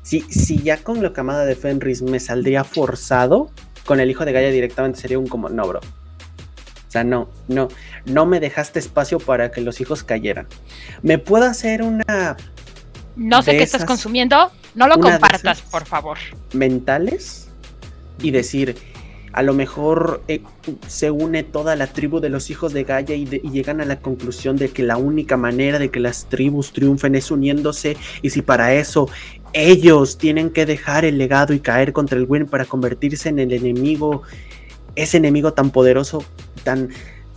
si, si ya con la camada de Fenris me saldría forzado con el hijo de Gaia directamente sería un como no bro o sea no no no me dejaste espacio para que los hijos cayeran. Me puedo hacer una no sé qué estás consumiendo, no lo compartas, por favor. mentales y decir a lo mejor eh, se une toda la tribu de los hijos de Gaia y, de- y llegan a la conclusión de que la única manera de que las tribus triunfen es uniéndose y si para eso ellos tienen que dejar el legado y caer contra el Win para convertirse en el enemigo, ese enemigo tan poderoso, tan,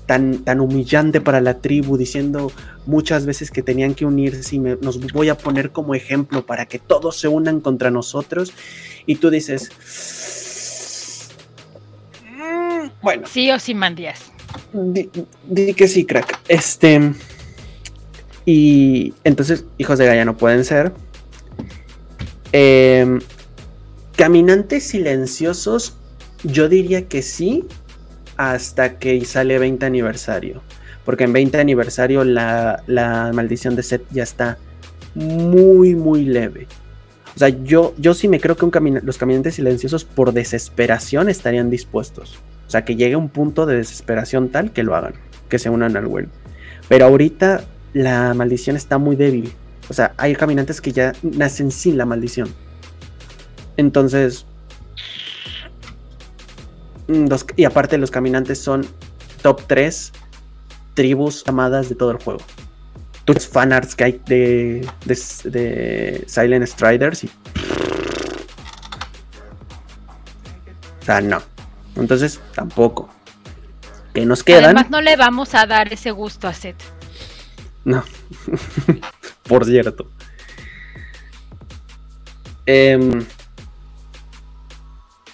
tan, tan humillante para la tribu, diciendo muchas veces que tenían que unirse y me- nos voy a poner como ejemplo para que todos se unan contra nosotros y tú dices, "Mm, bueno, Sí o sí, Mandías. Di, di que sí, crack. Este. Y entonces, hijos de Gaia no pueden ser. Em, caminantes silenciosos, yo diría que sí, hasta que sale 20 aniversario. Porque en 20 aniversario la, la maldición de Seth ya está muy, muy leve. O sea, yo, yo sí me creo que los caminantes silenciosos por desesperación estarían dispuestos. O sea, que llegue un punto de desesperación tal que lo hagan, que se unan al bueno. Pero ahorita la maldición está muy débil. O sea, hay caminantes que ya nacen sin la maldición. Entonces... mm, los- y aparte los caminantes son top 3 tribus amadas de todo el juego. Tú ves fanarts que hay de, de, de Silent Striders y... O sea, no. Entonces, tampoco. Que nos quedan... Además, no le vamos a dar ese gusto a Seth. No. Por cierto. Em,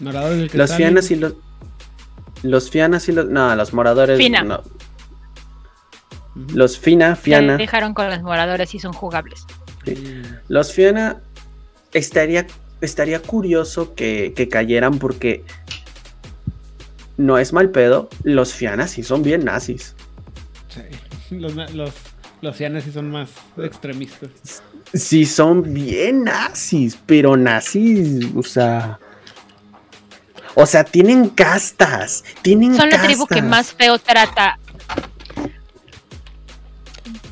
Moradores del los fianas y los. Los fianas y los. No, los moradores. Fina. no. Los fina, Se fiana. dejaron con los moradores y son jugables. Los Fiona estaría, estaría curioso que, que cayeran porque no es mal pedo. Los Fiana sí son bien nazis. Sí. Los, los, los sí son más extremistas. Sí son bien nazis, pero nazis, o sea... O sea, tienen castas, tienen Son la tribu que más feo trata.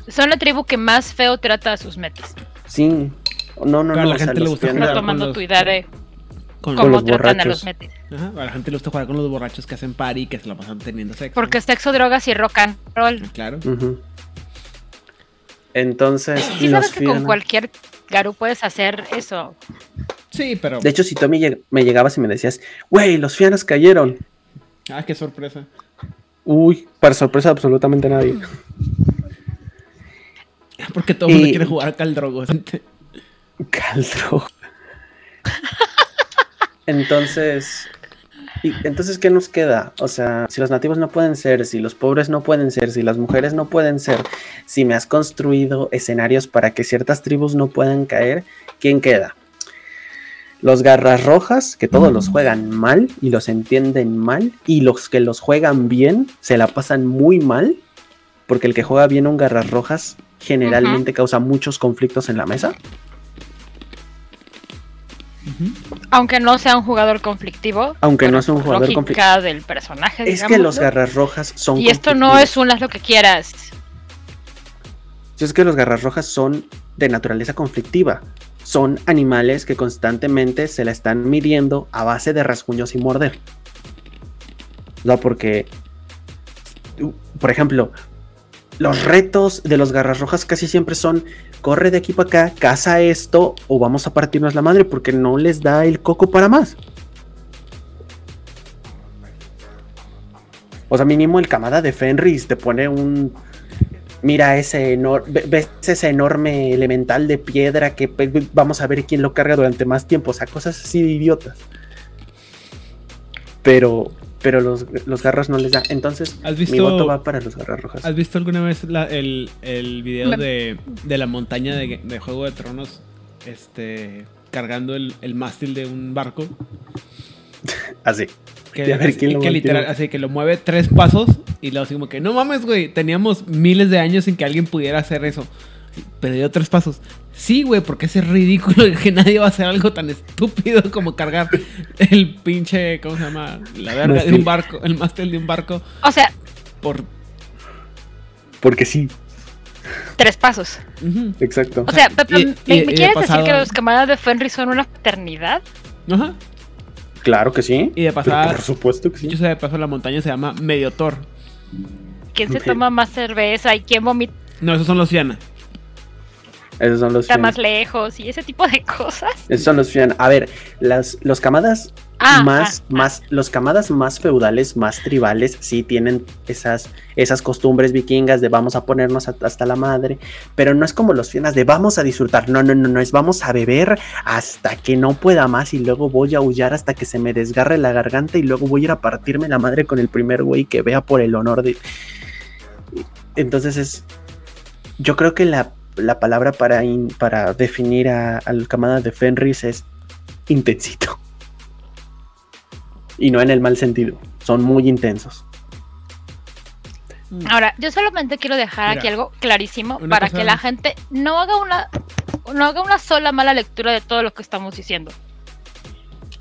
Son la tribu que más feo trata a sus metas. Sí. No, no, Pero a no. la o sea, gente le gusta jugar. Con tu los- idea de Con, Con cómo los tratan a borrachos. los metas. Ajá, a la gente le gusta jugar con los borrachos que hacen party y que se la pasan teniendo sexo. Porque sexo, drogas y rock and roll. Claro. Ujú. Entonces, Sí sabes que con cualquier Garú puedes hacer eso. Sí, pero. De hecho, si tú lleg- me llegabas y me decías, güey, los Fianas cayeron. Ah, qué sorpresa. Uy, para sorpresa de absolutamente nadie. Porque todo el mundo quiere jugar a Caldrogo. Caldro. Entonces, y, entonces, ¿qué nos queda? O sea, si los nativos no pueden ser, si los pobres no pueden ser, si las mujeres no pueden ser, si me has construido escenarios para que ciertas tribus no puedan caer, ¿quién queda? Los garras rojas, que todos los juegan mal y los entienden mal, y los que los juegan bien se la pasan muy mal, porque el que juega bien un garras rojas generalmente causa muchos conflictos en la mesa. Aunque no sea un jugador conflictivo. Aunque no sea un jugador conflictivo. del personaje. Es que los garras rojas son. Y esto no es un haz lo que quieras. Sí, Es que los garras rojas son de naturaleza conflictiva. Son animales que constantemente se la están midiendo a base de rasguños y morder. O sea, porque. Por ejemplo, los retos de los garras rojas casi siempre son corre de aquí para acá, caza esto o vamos a partirnos la madre porque no les da el coco para más. O sea, mínimo el camada de Fenris te pone un. Mira ese enorme. ¿Ves ese enorme elemental de piedra que pe- vamos a ver quién lo carga durante más tiempo? O sea, cosas así de idiotas. Pero. Pero los, los garras no les da. Entonces, ¿Has mi visto- voto va para los garras rojas. ¿Has visto alguna vez la- el, el video de, de la montaña de, de Juego de Tronos? Este. Cargando el, el mástil de un barco. Así. Que, a ver así- lo que literal, así que lo mueve tres pasos y luego así como que, no mames, güey, teníamos miles de años sin que alguien pudiera hacer eso. Pero dio tres pasos. Sí, güey, porque es ridículo que nadie va a hacer algo tan estúpido como cargar el pinche, ¿cómo se llama? La verga de un barco, el mástil de un barco O sea, por... Porque sí, tres pasos. Exacto. O sea, Pepe, Y- ¿me, y- y me de quieres decir que los camaradas de Fenris son una paternidad? Ajá. Claro que sí. Y de pasada, por supuesto que sí. yo sé de paso, la montaña se llama Mediotor. ¿Quién se toma más cerveza y quién vomita? No, esos son los Fiana. Esos son los está más lejos y ese tipo de cosas. Esos son los Fian. A ver, las, los camadas Ah, más, ah, más, los camadas más feudales, más tribales, sí tienen esas, esas costumbres vikingas de vamos a ponernos a- hasta la madre, pero no es como los fianas de vamos a disfrutar, no, no, no, no, es vamos a beber hasta que no pueda más y luego voy a aullar hasta que se me desgarre la garganta y luego voy a ir a partirme la madre con el primer güey que vea por el honor de... Entonces es, yo creo que la, la palabra para, in- para definir a, al camada de Fenris es intensito. Y no en el mal sentido. Son muy intensos. Ahora, yo solamente quiero dejar Mira, aquí algo clarísimo para que la gente no haga una no haga una sola mala lectura de todo lo que estamos diciendo.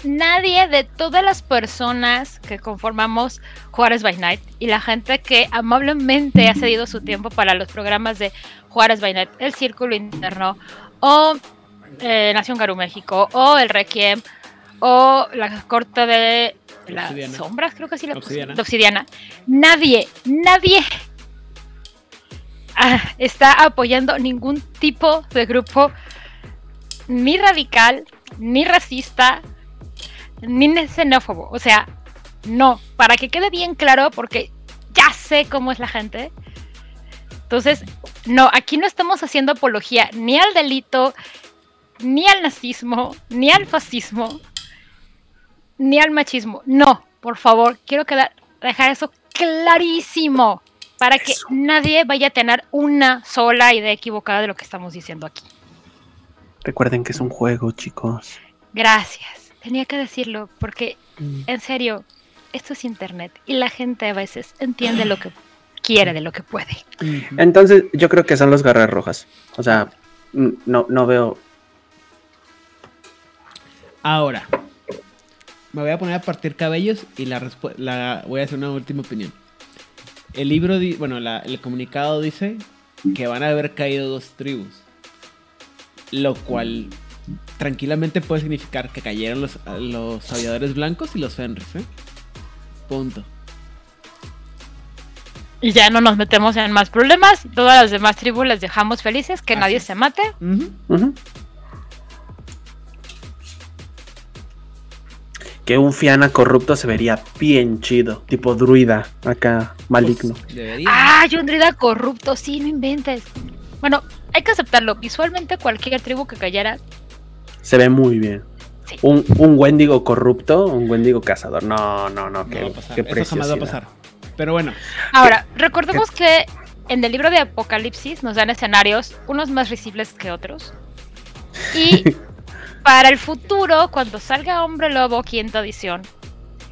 Nadie de todas las personas que conformamos Juárez by Night y la gente que amablemente ha cedido su tiempo para los programas de Juárez by Night, el Círculo Interno o eh, Nación Garú México o el Requiem o la corte de las Obsidiana. sombras, creo que sí la puse, Obsidiana. de Obsidiana. Nadie, nadie ah, está apoyando ningún tipo de grupo ni radical, ni racista, ni xenófobo. O sea, no, para que quede bien claro, porque ya sé cómo es la gente. Entonces, no, aquí no estamos haciendo apología ni al delito, ni al nazismo, ni al fascismo, ni al machismo. No, por favor, quiero quedar, dejar eso clarísimo para que Eso. nadie vaya a tener una sola idea equivocada de lo que estamos diciendo aquí. Recuerden que es un juego, chicos. Gracias. Tenía que decirlo porque, en serio, esto es internet y la gente a veces entiende lo que quiere de lo que puede. Entonces, yo creo que son los garras rojas. O sea, mm, no, no veo. Ahora, me voy a poner a partir cabellos y la, la voy a hacer una última opinión. El libro, bueno, la- el comunicado dice que van a haber caído dos tribus, lo cual tranquilamente puede significar que cayeron los, los aviadores blancos y los Fenris, ¿eh? Punto. Y ya no nos metemos en más problemas. Todas las demás tribus las dejamos felices, que Así nadie es. se mate. Que un Fiana corrupto se vería bien chido. Tipo druida, acá, maligno. Pues. ¡Ah! un druida corrupto, sí, no inventes. Bueno, hay que aceptarlo. Visualmente, cualquier tribu que cayera. Se ve muy bien. Sí. Un, un Wendigo corrupto, un Wendigo cazador. No, no, no, No qué, va a pasar. qué Eso jamás va a preciosidad. pasar. Pero bueno, Ahora, recordemos que en el libro de Apocalipsis nos dan escenarios, unos más risibles que otros. Y para el futuro, cuando salga Hombre Lobo, quinta edición,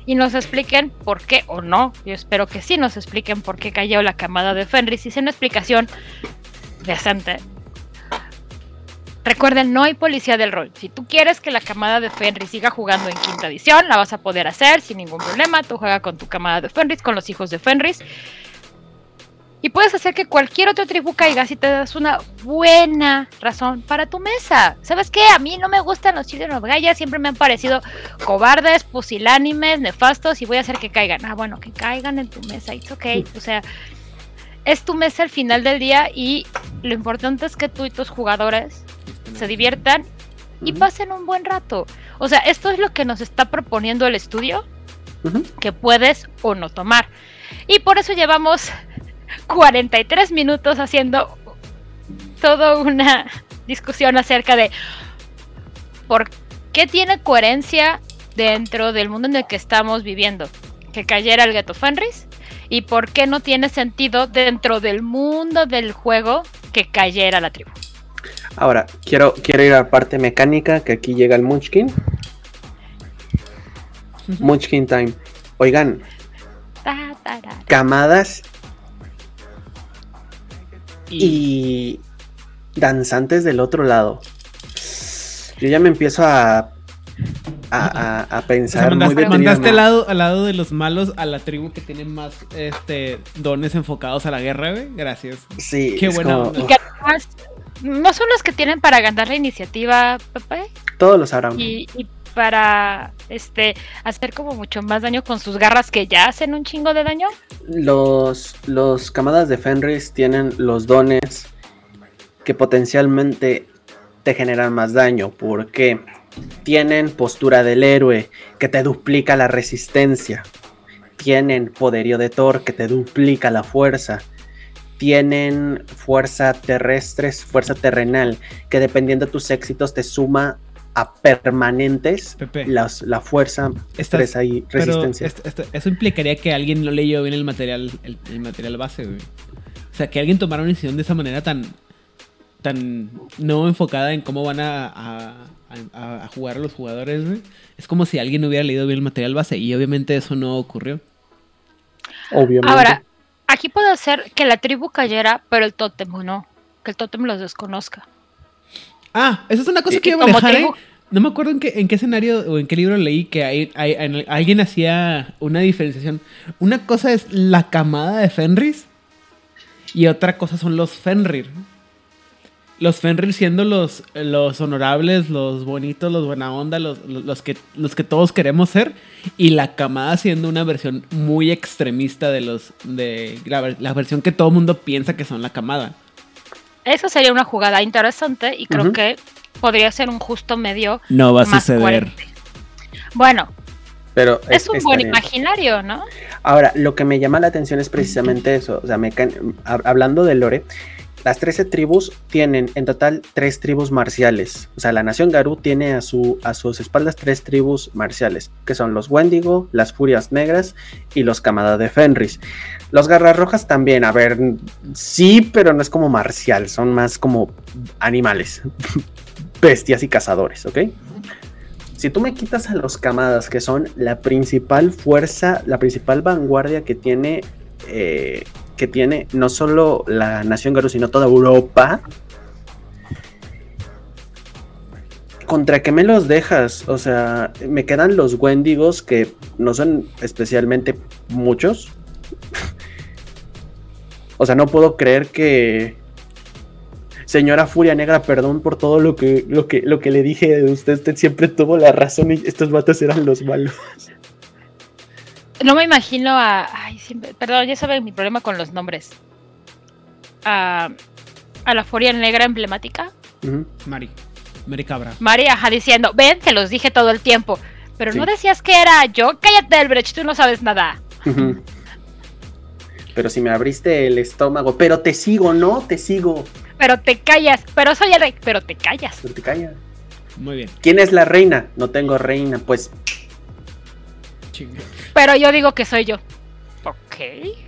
y nos expliquen por qué o no, yo espero que sí nos expliquen por qué cayó la camada de Fenris, y sea una explicación decente. Recuerden, no hay policía del rol. Si tú quieres que la camada de Fenris siga jugando en quinta edición, la vas a poder hacer sin ningún problema. Tú juega con tu camada de Fenris, con los hijos de Fenris. Y puedes hacer que cualquier otro tribu caiga si te das una buena razón para tu mesa. ¿Sabes qué? A mí no me gustan los Children of Gaia, siempre me han parecido cobardes, pusilánimes, nefastos y voy a hacer que caigan. Ah, bueno, que caigan en tu mesa, it's okay. O sea, es tu mesa al final del día y lo importante es que tú y tus jugadores se diviertan y pasen un buen rato. O sea, esto es lo que nos está proponiendo el estudio que puedes o no tomar. Y por eso llevamos 43 minutos haciendo toda una discusión acerca de por qué tiene coherencia dentro del mundo en el que estamos viviendo que cayera el Ghetto Fenris y por qué no tiene sentido dentro del mundo del juego que cayera la tribu. Ahora, quiero, quiero ir a la parte mecánica, que aquí llega el Munchkin. Munchkin time. Oigan, camadas y, danzantes del otro lado. Yo ya me empiezo a, a, a, a o sea, pensar muy mandaste, mandaste al lado, al lado de los malos a la tribu que tiene más este dones enfocados a la guerra, güey. Gracias. Sí, Qué es buena como- onda. Y que además no son los que tienen para ganar la iniciativa, Pepe, todos lo sabrán. y, y para este hacer como mucho más daño con sus garras que ya hacen un chingo de daño. Los, los camadas de Fenris tienen los dones que potencialmente te generan más daño, porque tienen postura del héroe, que te duplica la resistencia, tienen poderío de Thor, que te duplica la fuerza, tienen fuerza terrestre, fuerza terrenal, que dependiendo de tus éxitos te suma a permanentes las, la fuerza, estrés y resistencia. eso implicaría que alguien no leyó bien el material, el, material base, O sea, que alguien tomara una decisión de esa manera tan, tan no enfocada en cómo van a, a, jugar a los jugadores, Es como si alguien hubiera leído bien el material base y obviamente eso no ocurrió. Obviamente. Ahora, aquí puede ser que la tribu cayera, pero el tótem no. Que el tótem los desconozca. Ah, esa es una cosa que iba a dejar, ¿eh? No me acuerdo en qué, en qué escenario o en qué libro leí que hay, alguien hacía una diferenciación. Una cosa es la camada de Fenris y otra cosa son los Fenrir. Los Fenrir siendo los, los honorables, los bonitos, los buena onda, los, los, que, los que todos queremos ser. Y la camada siendo una versión muy extremista de los. de la, la versión que todo el mundo piensa que son la camada. Eso sería una jugada interesante y creo que podría ser un justo medio. No va a suceder. Bueno, pero es, un buen imaginario, ¿no? Ahora, lo que me llama la atención es precisamente eso. O sea, me hablando de Lore, las 13 tribus tienen en total tres tribus marciales. O sea, la nación Garú tiene a, su, a sus espaldas tres tribus marciales, que son los Wendigo, las Furias Negras y los Camada de Fenris. Los Garras Rojas también, a ver, sí, pero no es como marcial, son más como animales, bestias y cazadores, ¿ok? Si tú me quitas a los Camadas, que son la principal fuerza, la principal vanguardia que tiene eh, que tiene no solo la nación Garú, sino toda Europa. ¿Contra qué me los dejas? O sea, me quedan los Wendigos que no son especialmente muchos. o sea, no puedo creer que. Señora Furia Negra, perdón por todo lo que, lo que, lo que le dije usted. Usted siempre tuvo la razón y estos vatos eran los malos. No me imagino a. Ay, perdón, ya saben mi problema con los nombres. A, a la Furia Negra emblemática. Mari. Mari Cabra. Mari, ajá, diciendo: Ven, te los dije todo el tiempo. Pero no decías que era yo. Cállate, Elbrecht, tú no sabes nada. Pero si me abriste el estómago. Pero te sigo, ¿no? Te sigo. Pero te callas. Pero soy el rey. Pero te callas. Pero te callas. Muy bien. ¿Quién es la reina? No tengo reina. Pues pero yo digo que soy yo. Ok.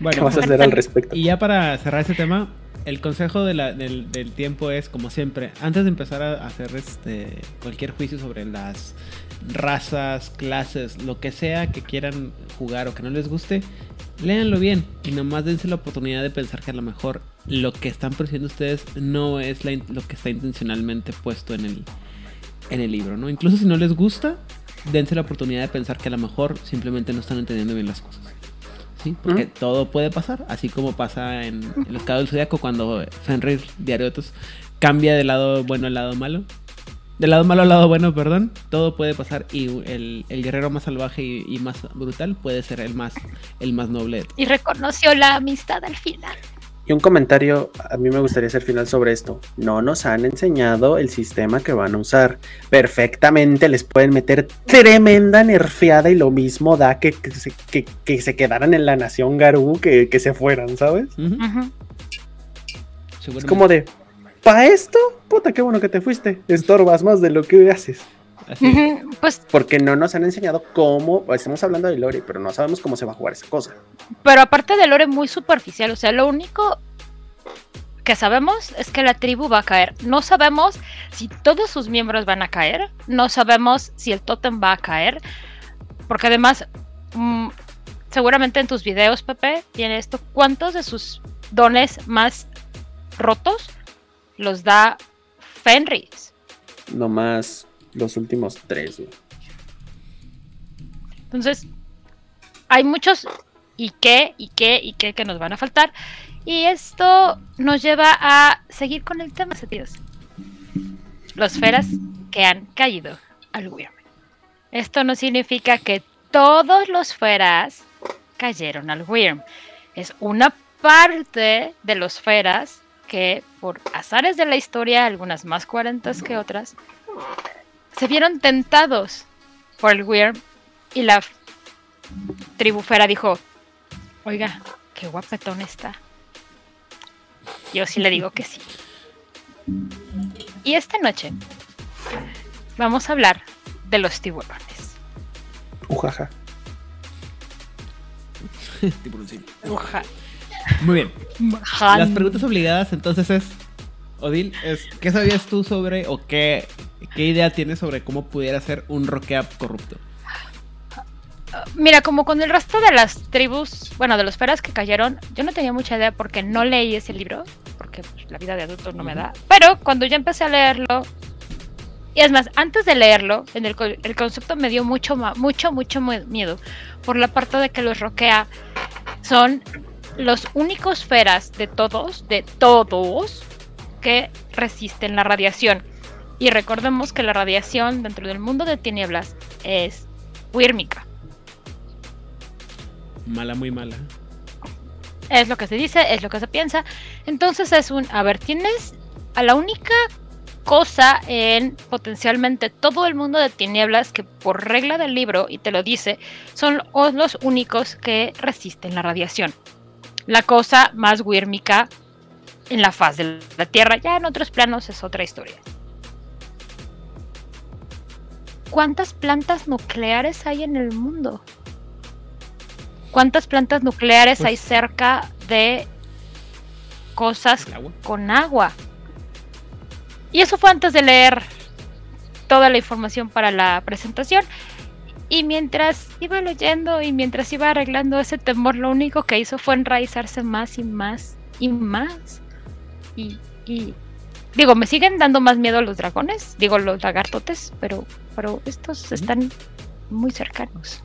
Bueno, ¿Qué vas a hacer al respecto? Y ya para cerrar este tema, el consejo del, tiempo es, como siempre, antes de empezar a hacer este cualquier juicio sobre las razas, clases, lo que sea que quieran jugar o que no les guste, léanlo bien y nomás dense la oportunidad de pensar que a lo mejor lo que están produciendo ustedes no es lo que está intencionalmente puesto en el, en el libro, ¿no? Incluso si no les gusta, dense la oportunidad de pensar que a lo mejor simplemente no están entendiendo bien las cosas. ¿Sí? Porque todo puede pasar, así como pasa en, el caso del Zodiaco cuando Fenrir Diariotos cambia de lado bueno al lado malo. Del lado malo al lado bueno, perdón. Todo puede pasar y el, guerrero más salvaje y, más brutal puede ser el más, el más noble. Y reconoció la amistad al final. Y un comentario, a mí me gustaría hacer final sobre esto. No nos han enseñado el sistema que van a usar. Perfectamente les pueden meter tremenda nerfeada y lo mismo da que, que, se, quedaran en la nación Garú que, se fueran, ¿sabes? Es como de, ¿pa esto? Puta, qué bueno que te fuiste. Estorbas más de lo que haces. Pues, Porque no nos han enseñado cómo, estamos hablando de lore, pero no sabemos cómo se va a jugar esa cosa. Pero aparte de lore muy superficial, o sea, lo único que sabemos es que la tribu va a caer. No sabemos si todos sus miembros van a caer, no sabemos si el tótem va a caer, porque además, mm, seguramente en tus videos, Pepe, tiene esto, ¿cuántos de sus dones más rotos los da Fenris? No más los últimos tres, Entonces, hay muchos y qué, y qué, y qué que nos van a faltar. Y esto nos lleva a seguir con el tema, sentidos. Los feras que han caído al Wyrm. Esto no significa que todos los feras cayeron al Wyrm. Es una parte de los feras que por azares de la historia, algunas más coherentes que otras, se vieron tentados por el Weird y la tribufera dijo, oiga, qué guapetón está. Yo sí le digo que sí. Y esta noche vamos a hablar de los tiburones. Ujaja. Uja. Muy bien. Las preguntas obligadas entonces es, Odil, es, ¿qué sabías tú sobre o qué, qué idea tienes sobre cómo pudiera ser un roquea corrupto? Mira, como con el resto de las tribus, bueno, de los feras que cayeron, yo no tenía mucha idea porque no leí ese libro, porque pues, la vida de adulto no me da. Pero cuando ya empecé a leerlo, y es más, antes de leerlo, en el, el concepto me dio mucho, mucho, mucho mu- miedo por la parte de que los roquea son los únicos feras de todos, de todos, que resisten la radiación. Y recordemos que la radiación dentro del mundo de tinieblas es wírmica. Mala, muy mala. Es lo que se dice, es lo que se piensa. Entonces es un, a ver, tienes a la única cosa en potencialmente todo el mundo de tinieblas que por regla del libro, y te lo dice, son los únicos que resisten la radiación. La cosa más wírmica en la faz de la Tierra. Ya en otros planos es otra historia. ¿Cuántas plantas nucleares hay en el mundo? ¿Cuántas plantas nucleares Pues- hay cerca de cosas con agua? Y eso fue antes de leer toda la información para la presentación. Y mientras iba leyendo y mientras iba arreglando ese temor, lo único que hizo fue enraizarse más y más y más. Y, y- digo, me siguen dando más miedo los dragones, digo los lagartotes, pero, pero estos están muy cercanos.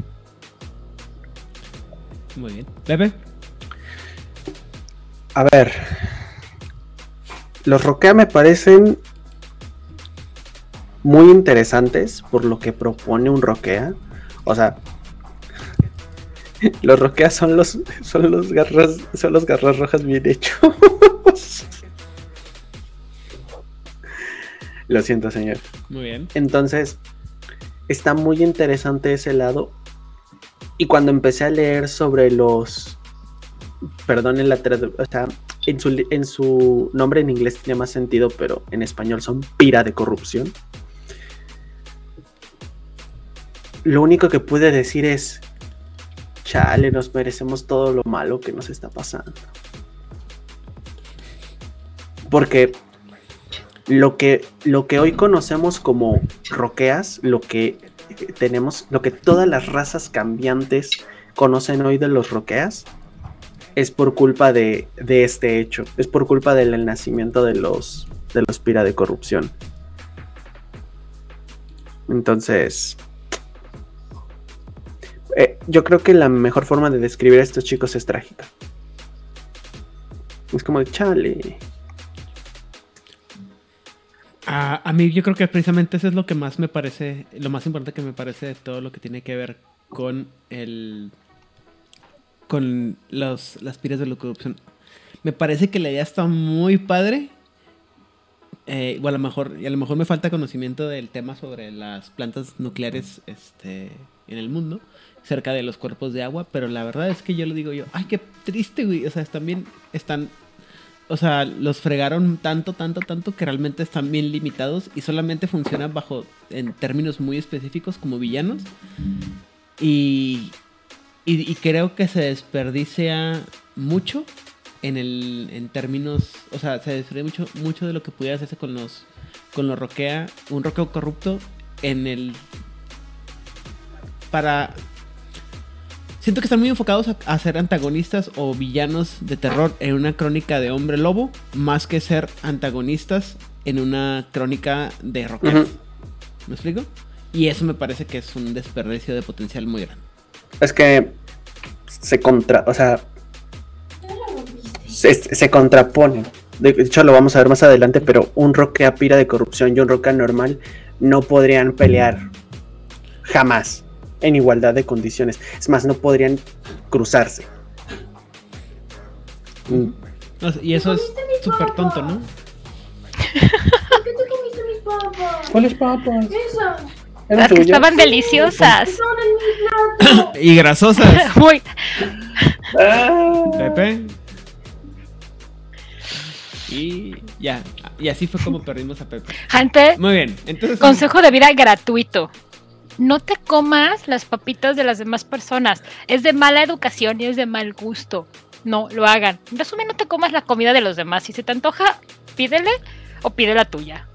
Muy bien. Pepe, A ver. Los Roquea me parecen muy interesantes por lo que propone un Roquea. O sea, los Roquea son los son los garras son los garras rojas bien hechos. Lo siento, señor. muy bien. Entonces, está muy interesante ese lado. Y cuando empecé a leer sobre los. Perdonen la traducción. O sea, en su, en su nombre en inglés tiene más sentido, pero en español son pira de corrupción. Lo único que pude decir es. Chale, nos merecemos todo lo malo que nos está pasando. Porque lo que, lo que hoy conocemos como roqueas, lo que tenemos, lo que todas las razas cambiantes conocen hoy de los roqueas, es por culpa de, de este hecho. Es por culpa del nacimiento de los, de los pira de corrupción. Entonces, eh, yo creo que la mejor forma de describir a estos chicos es trágica. Es como de chale. A, a mí yo creo que precisamente eso es lo que más me parece, lo más importante que me parece de todo lo que tiene que ver con el con los, las piras de la corrupción. Me parece que la idea está muy padre. Eh, o a lo mejor, y a lo mejor me falta conocimiento del tema sobre las plantas nucleares este, en el mundo, cerca de los cuerpos de agua, pero la verdad es que yo lo digo yo, ay, qué triste, güey. O sea, están bien, están o sea, los fregaron tanto, tanto, tanto que realmente están bien limitados y solamente funcionan bajo, en términos muy específicos, como villanos. Y, y, creo que se desperdicia mucho en el en términos, o sea, se desperdicia mucho, mucho de lo que pudiera hacerse con los con los roquea, un roqueo corrupto en el para Siento que están muy enfocados a, a ser antagonistas o villanos de terror en una crónica de hombre lobo, más que ser antagonistas en una crónica de rockeros. ¿Me explico? Y eso me parece que es un desperdicio de potencial muy grande. Es que se contra, o sea, se, se contraponen. De hecho, lo vamos a ver más adelante, pero un roque a pira de corrupción y un roque normal no podrían pelear jamás en igualdad de condiciones. Es más, no podrían cruzarse. Mm, Y eso es. súper tonto, ¿no? ¿Por qué te comiste mis papas? ¿Cuáles papas? Esas. ¿Eran Las que estaban deliciosas. Y grasosas. Muy. Ah. Pepe. Y ya. Y así fue como perdimos a Pepe. Gente, Muy bien. Entonces. consejo de vida gratuito. No te comas las papitas de las demás personas. Es de mala educación y es de mal gusto. No lo hagan. En resumen, no te comas la comida de los demás. Si se te antoja, pídele o pide la tuya.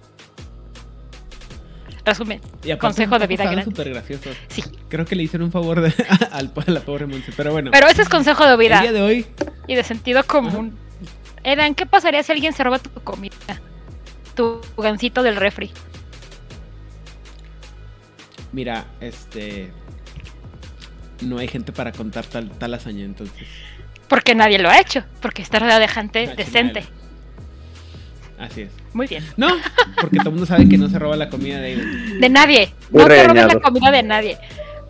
Resumen, y consejo de vida gratis. súper graciosos. sí. Creo que le hicieron un favor de, al, a la pobre Monse. Pero bueno. Pero ese es consejo de el vida día de hoy. y de sentido común. Edan, ¿qué pasaría si alguien se roba tu comida? Tu gancito del refri. Mira, este. No hay gente para contar tal, tal hazaña, entonces. Porque nadie lo ha hecho. Porque está rodeado de gente decente. Así es. Muy bien. No, porque todo el mundo sabe que no se roba la comida de ellos. De nadie. Muy no te robes la comida de nadie.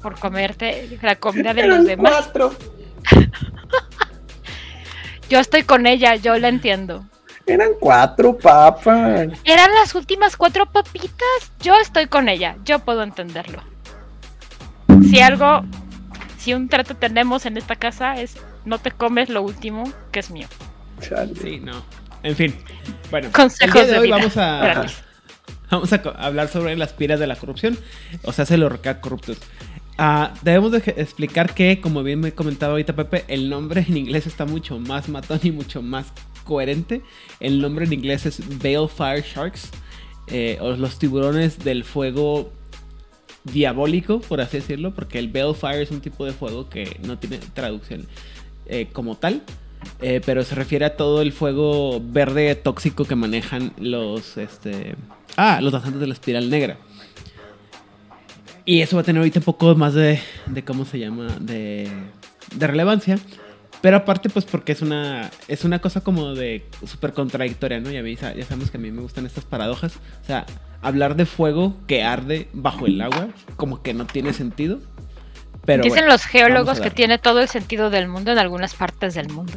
Por comerte la comida de los demás. cuatro. Yo estoy con ella, yo la entiendo. Eran cuatro papas. Eran las últimas cuatro papitas. Yo estoy con ella. Yo puedo entenderlo. Si algo, si un trato tenemos en esta casa es no te comes lo último que es mío. Chale. Sí, no. En fin. Bueno, Consejos el día de de hoy vida. vamos a, vamos a hablar sobre las piras de la corrupción. O sea, se los corruptos. Ah, debemos de explicar que, como bien me comentaba ahorita Pepe, el nombre en inglés está mucho más matón y mucho más coherente. El nombre en inglés es Balefire Sharks. eh, o los tiburones del fuego diabólico, por así decirlo, porque el Balefire es un tipo de fuego que no tiene traducción eh, como tal. eh, pero se refiere a todo el fuego verde tóxico que manejan los este ah los danzantes de la espiral negra y eso va a tener ahorita un poco más de, de cómo se llama de, de relevancia pero aparte pues porque es una es una cosa como de súper contradictoria no ya, vi- ya sabemos que a mí me gustan estas paradojas o sea hablar de fuego que arde bajo el agua como que no tiene sentido pero Dicen bueno, los geólogos que tiene todo el sentido del mundo en algunas partes del mundo.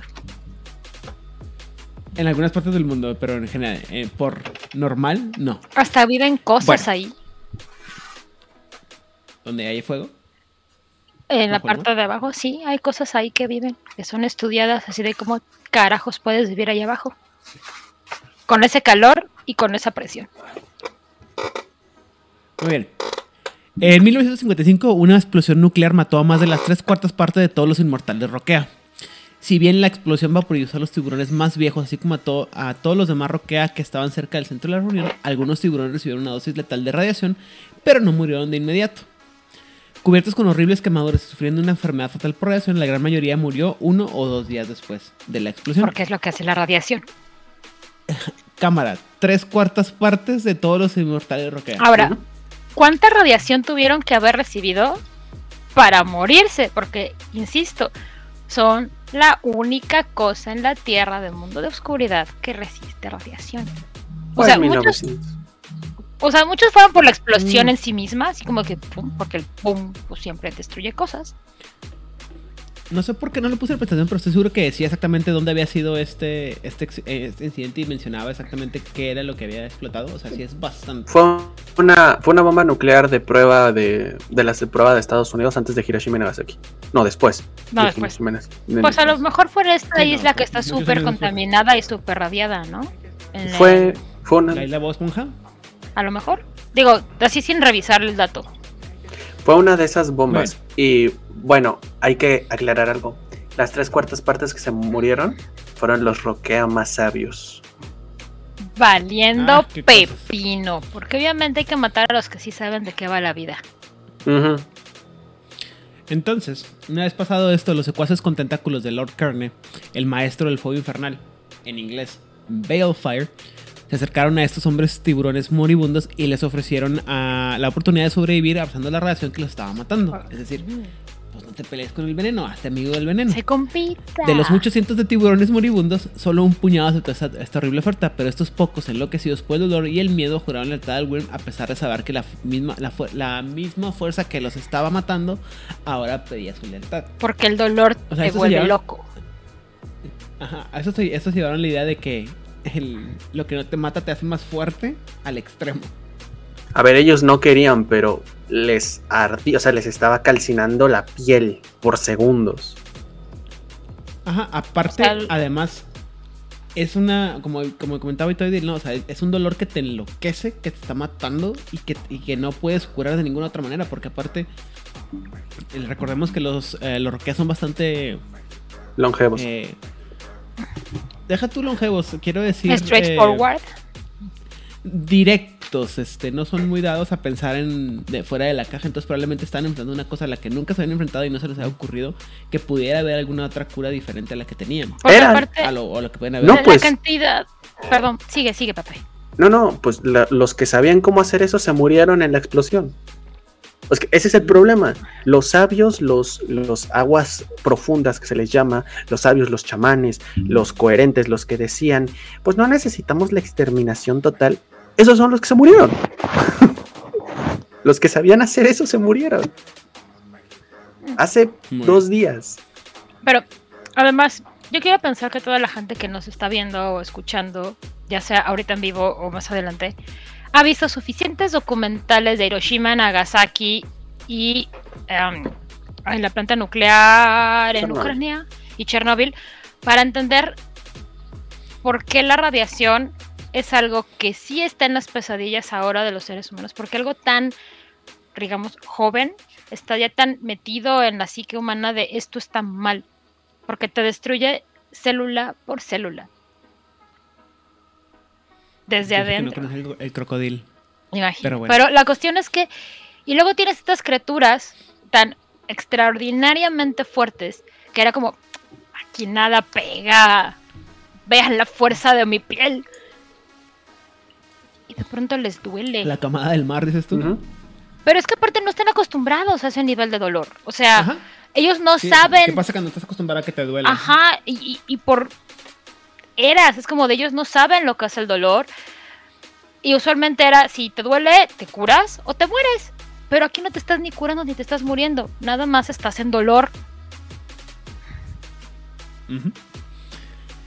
En algunas partes del mundo, pero en general, eh, por normal, no. Hasta viven cosas Bueno. ahí. Donde hay fuego. En la ¿Bajo el parte de abajo, sí, hay cosas ahí que viven, que son estudiadas, así de cómo carajos puedes vivir ahí abajo. Con ese calor y con esa presión. Muy bien. En 1955, una explosión nuclear mató a más de las tres cuartas partes de todos los inmortales de Roquea. Si bien la explosión vaporizó a los tiburones más viejos, así como a, to- a todos los demás Roquea que estaban cerca del centro de la reunión, algunos tiburones recibieron una dosis letal de radiación, pero no murieron de inmediato. Cubiertos con horribles quemaduras y sufriendo una enfermedad fatal por radiación, la gran mayoría murió uno o dos días después de la explosión. Porque es lo que hace la radiación. Cámara, tres cuartas partes de todos los inmortales de Roquea. Ahora, ¿cuánta radiación tuvieron que haber recibido para morirse? Porque, insisto, son la única cosa en la Tierra del mundo de oscuridad que resiste radiación. O Pues sea, muchos, 1900. O sea, muchos fueron por la explosión Mm. en sí misma, así como que pum, porque el pum pues, siempre destruye cosas. No sé por qué no le puse la presentación, pero estoy seguro que decía exactamente dónde había sido este, este, eh, este incidente y mencionaba exactamente qué era lo que había explotado. O sea, sí es bastante. Fue una, fue una bomba nuclear de prueba de, de las de prueba de Estados Unidos antes de Hiroshima y Nagasaki. No, después. No, de después. Pues a lo mejor fue esta Sí, no, isla que está súper contaminada y súper radiada, ¿no? En Fue, el- fue una, ¿La isla Bob Esponja? A lo mejor. Digo, así sin revisar el dato. fue una de esas bombas. Y bueno, hay que aclarar algo. Las tres cuartas partes que se murieron fueron los Roquea más sabios. Valiendo Ah, qué pepino. Porque obviamente hay que matar a los que sí saben de qué va la vida. Entonces, una vez pasado esto, los secuaces con tentáculos de Lord Kerne, el maestro del fuego infernal, en inglés, Balefire, se acercaron a estos hombres tiburones moribundos y les ofrecieron ah, la oportunidad de sobrevivir abrazando la radiación que los estaba matando. Es decir, pues no te pelees con el veneno, hazte amigo del veneno. Se compita. De los muchos cientos de tiburones moribundos, solo un puñado aceptó esta, esta horrible oferta, pero estos pocos, enloquecidos por el dolor y el miedo, juraron lealtad al Wyrm a pesar de saber que la misma, la, la misma fuerza que los estaba matando ahora pedía su lealtad. Porque el dolor O sea, te se vuelve loco. Ajá, a estos, estos llevaron la idea de que el- lo que no te mata te hace más fuerte al extremo. A ver, ellos no querían, pero les ardía, o sea, les estaba calcinando la piel por segundos. Ajá, aparte, O sea, el- además, es una, como, como comentaba ahorita, no, o sea, es un dolor que te enloquece, que te está matando y que, y que no puedes curar de ninguna otra manera, porque aparte, recordemos que los, eh, los roqueas son bastante... Longevos. eh, deja tú longevos, quiero decir... eh, Straightforward. directos, este, no son muy dados a pensar en de fuera de la caja, entonces probablemente están enfrentando una cosa a la que nunca se habían enfrentado y no se les había ocurrido que pudiera haber alguna otra cura diferente a la que tenían. Porque Eran- aparte, A lo, o lo que pueden haber. No, la, pues. cantidad. Perdón, sigue, sigue, Pepe. No, no, pues la- los que sabían cómo hacer eso se murieron en la explosión. Es que ese es el problema. Los sabios, los, los aguas profundas que se les llama, los sabios, los chamanes, los coherentes, los que decían, pues no necesitamos la exterminación total. Esos son los que se murieron. los que sabían hacer eso se murieron. Hace Muy dos días. Pero además, yo quiero pensar que toda la gente que nos está viendo o escuchando, ya sea ahorita en vivo o más adelante, ha visto suficientes documentales de Hiroshima, Nagasaki y em, en la planta nuclear en Chernobyl. Ucrania y Chernobyl para entender por qué la radiación es algo que sí está en las pesadillas ahora de los seres humanos, porque algo tan, digamos, joven está ya tan metido en la psique humana de esto está mal, porque te destruye célula por célula. Desde Yo no adentro. el, el crocodil. Imagino. Pero Pero, bueno. la cuestión es que. Y luego tienes estas criaturas tan extraordinariamente fuertes que era como. Aquí nada pega. Vean la fuerza de mi piel. Y de pronto les duele. La camada del mar, dices tú. Ujú. Pero es que aparte no están acostumbrados a ese nivel de dolor. O sea, Ajá. ellos no Sí, saben. ¿Qué pasa cuando estás acostumbrado a que te duele? Ajá, y- y por eras, es como de ellos no saben lo que es el dolor. Y usualmente era, si te duele, te curas o te mueres. Pero aquí no te estás ni curando ni te estás muriendo. Nada más estás en dolor.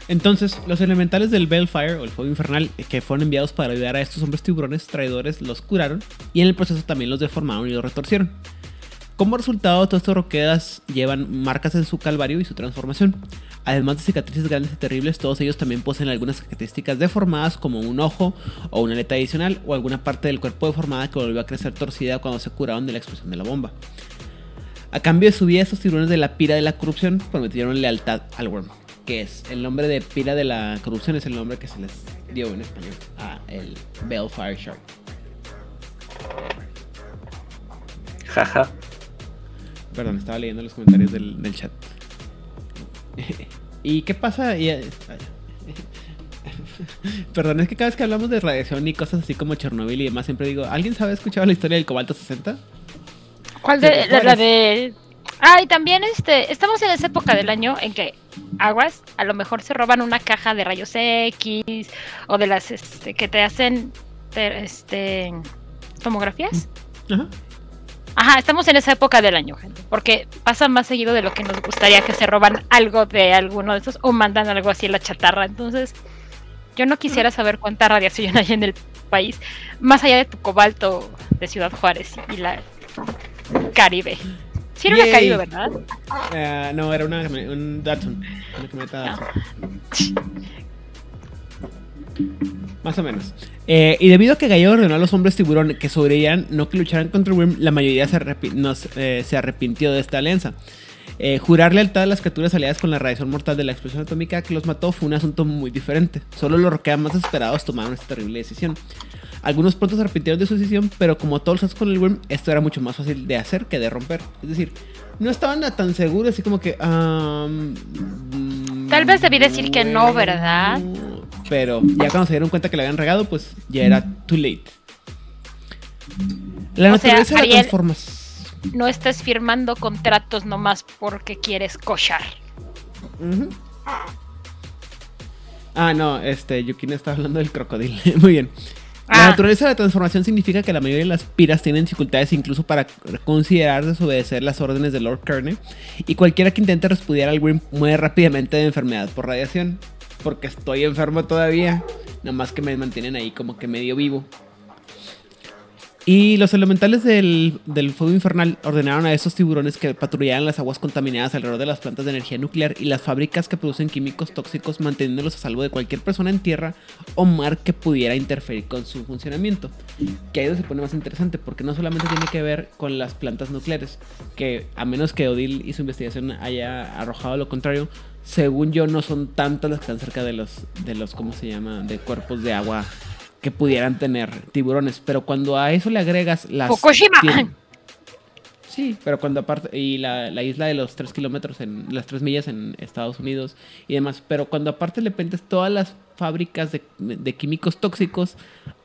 Entonces, los elementales del Bellfire o el fuego infernal que fueron enviados para ayudar a estos hombres tiburones traidores los curaron y en el proceso también los deformaron y los retorcieron. Como resultado, todos estos roquedas llevan marcas en su calvario y su transformación. Además de cicatrices grandes y terribles, todos ellos también poseen algunas características deformadas como un ojo o una aleta adicional o alguna parte del cuerpo deformada que volvió a crecer torcida cuando se curaron de la explosión de la bomba. A cambio de su vida, estos tiburones de la pira de la corrupción prometieron lealtad al Worm, que es el nombre de pira de la corrupción, es el nombre que se les dio en español a el Bellfire Shark. Jaja. Perdón, estaba leyendo los comentarios del, del chat. ¿Y qué pasa? Y, eh, Perdón, es que cada vez que hablamos de radiación y cosas así como Chernobyl y demás, siempre digo, ¿alguien sabe escuchado la historia del cobalto 60? ¿Cuál De de la, de Ah, y también este, estamos en esa época del año en que aguas, a lo mejor se roban una caja de rayos X o de las este, que te hacen te- este tomografías. Ajá. Ajá, estamos en esa época del año, gente, porque pasa más seguido de lo que nos gustaría que se roban algo de alguno de esos o mandan algo así en la chatarra. Entonces, yo no quisiera saber cuánta radiación hay en el país, más allá de tu cobalto de Ciudad Juárez y la Caribe. Sí era una Yay. Caribe, ¿verdad? Eh, no, era una, un Datsun. Una camioneta Datsun. Más o menos. Eh, y debido a que Gallo ordenó a los hombres tiburón que sobrevivían, no que lucharan contra el Worm, la mayoría se, arrepi- no eh, se arrepintió de esta alianza. Eh, jurar lealtad a las criaturas aliadas con la radiación mortal de la explosión atómica que los mató fue un asunto muy diferente. Solo los roqueas más desesperados tomaron esta terrible decisión. Algunos pronto se arrepintieron de su decisión, pero como todos los con el Worm, esto era mucho más fácil de hacer que de romper. Es decir, no estaban tan seguros, así como que. mm, Tal vez debí decir que no, ¿verdad? Pero ya cuando se dieron cuenta que le habían regado, pues ya era too late. La O sea, naturaleza de Ariel- las transformas. No estés firmando contratos nomás porque quieres cochar. Ah, no, este, Yukina está hablando del crocodilo. Muy bien. La Ah. naturaleza de la transformación significa que la mayoría de las piras tienen dificultades incluso para considerar desobedecer las órdenes de Lord Kearney y cualquiera que intente repudiar al Grim muere rápidamente de enfermedad por radiación. Porque estoy enfermo todavía. Nada más que me mantienen ahí como que medio vivo. Y los elementales del, del, fuego infernal ordenaron a esos tiburones que patrullaran las aguas contaminadas alrededor de las plantas de energía nuclear y las fábricas que producen químicos tóxicos, manteniéndolos a salvo de cualquier persona en tierra o mar que pudiera interferir con su funcionamiento. Que ahí se pone más interesante, porque no solamente tiene que ver con las plantas nucleares, que a menos que Odil y su investigación haya arrojado lo contrario, según yo no son tantas las que están cerca de los, de los, ¿cómo se llama?, de cuerpos de agua que pudieran tener tiburones. Pero cuando a eso le agregas las. ¡Fukushima! Sí, pero cuando aparte. Y la, la, isla de los 3 kilómetros, en las 3 millas en Estados Unidos y demás. Pero cuando aparte le pendes todas las fábricas de, de químicos tóxicos.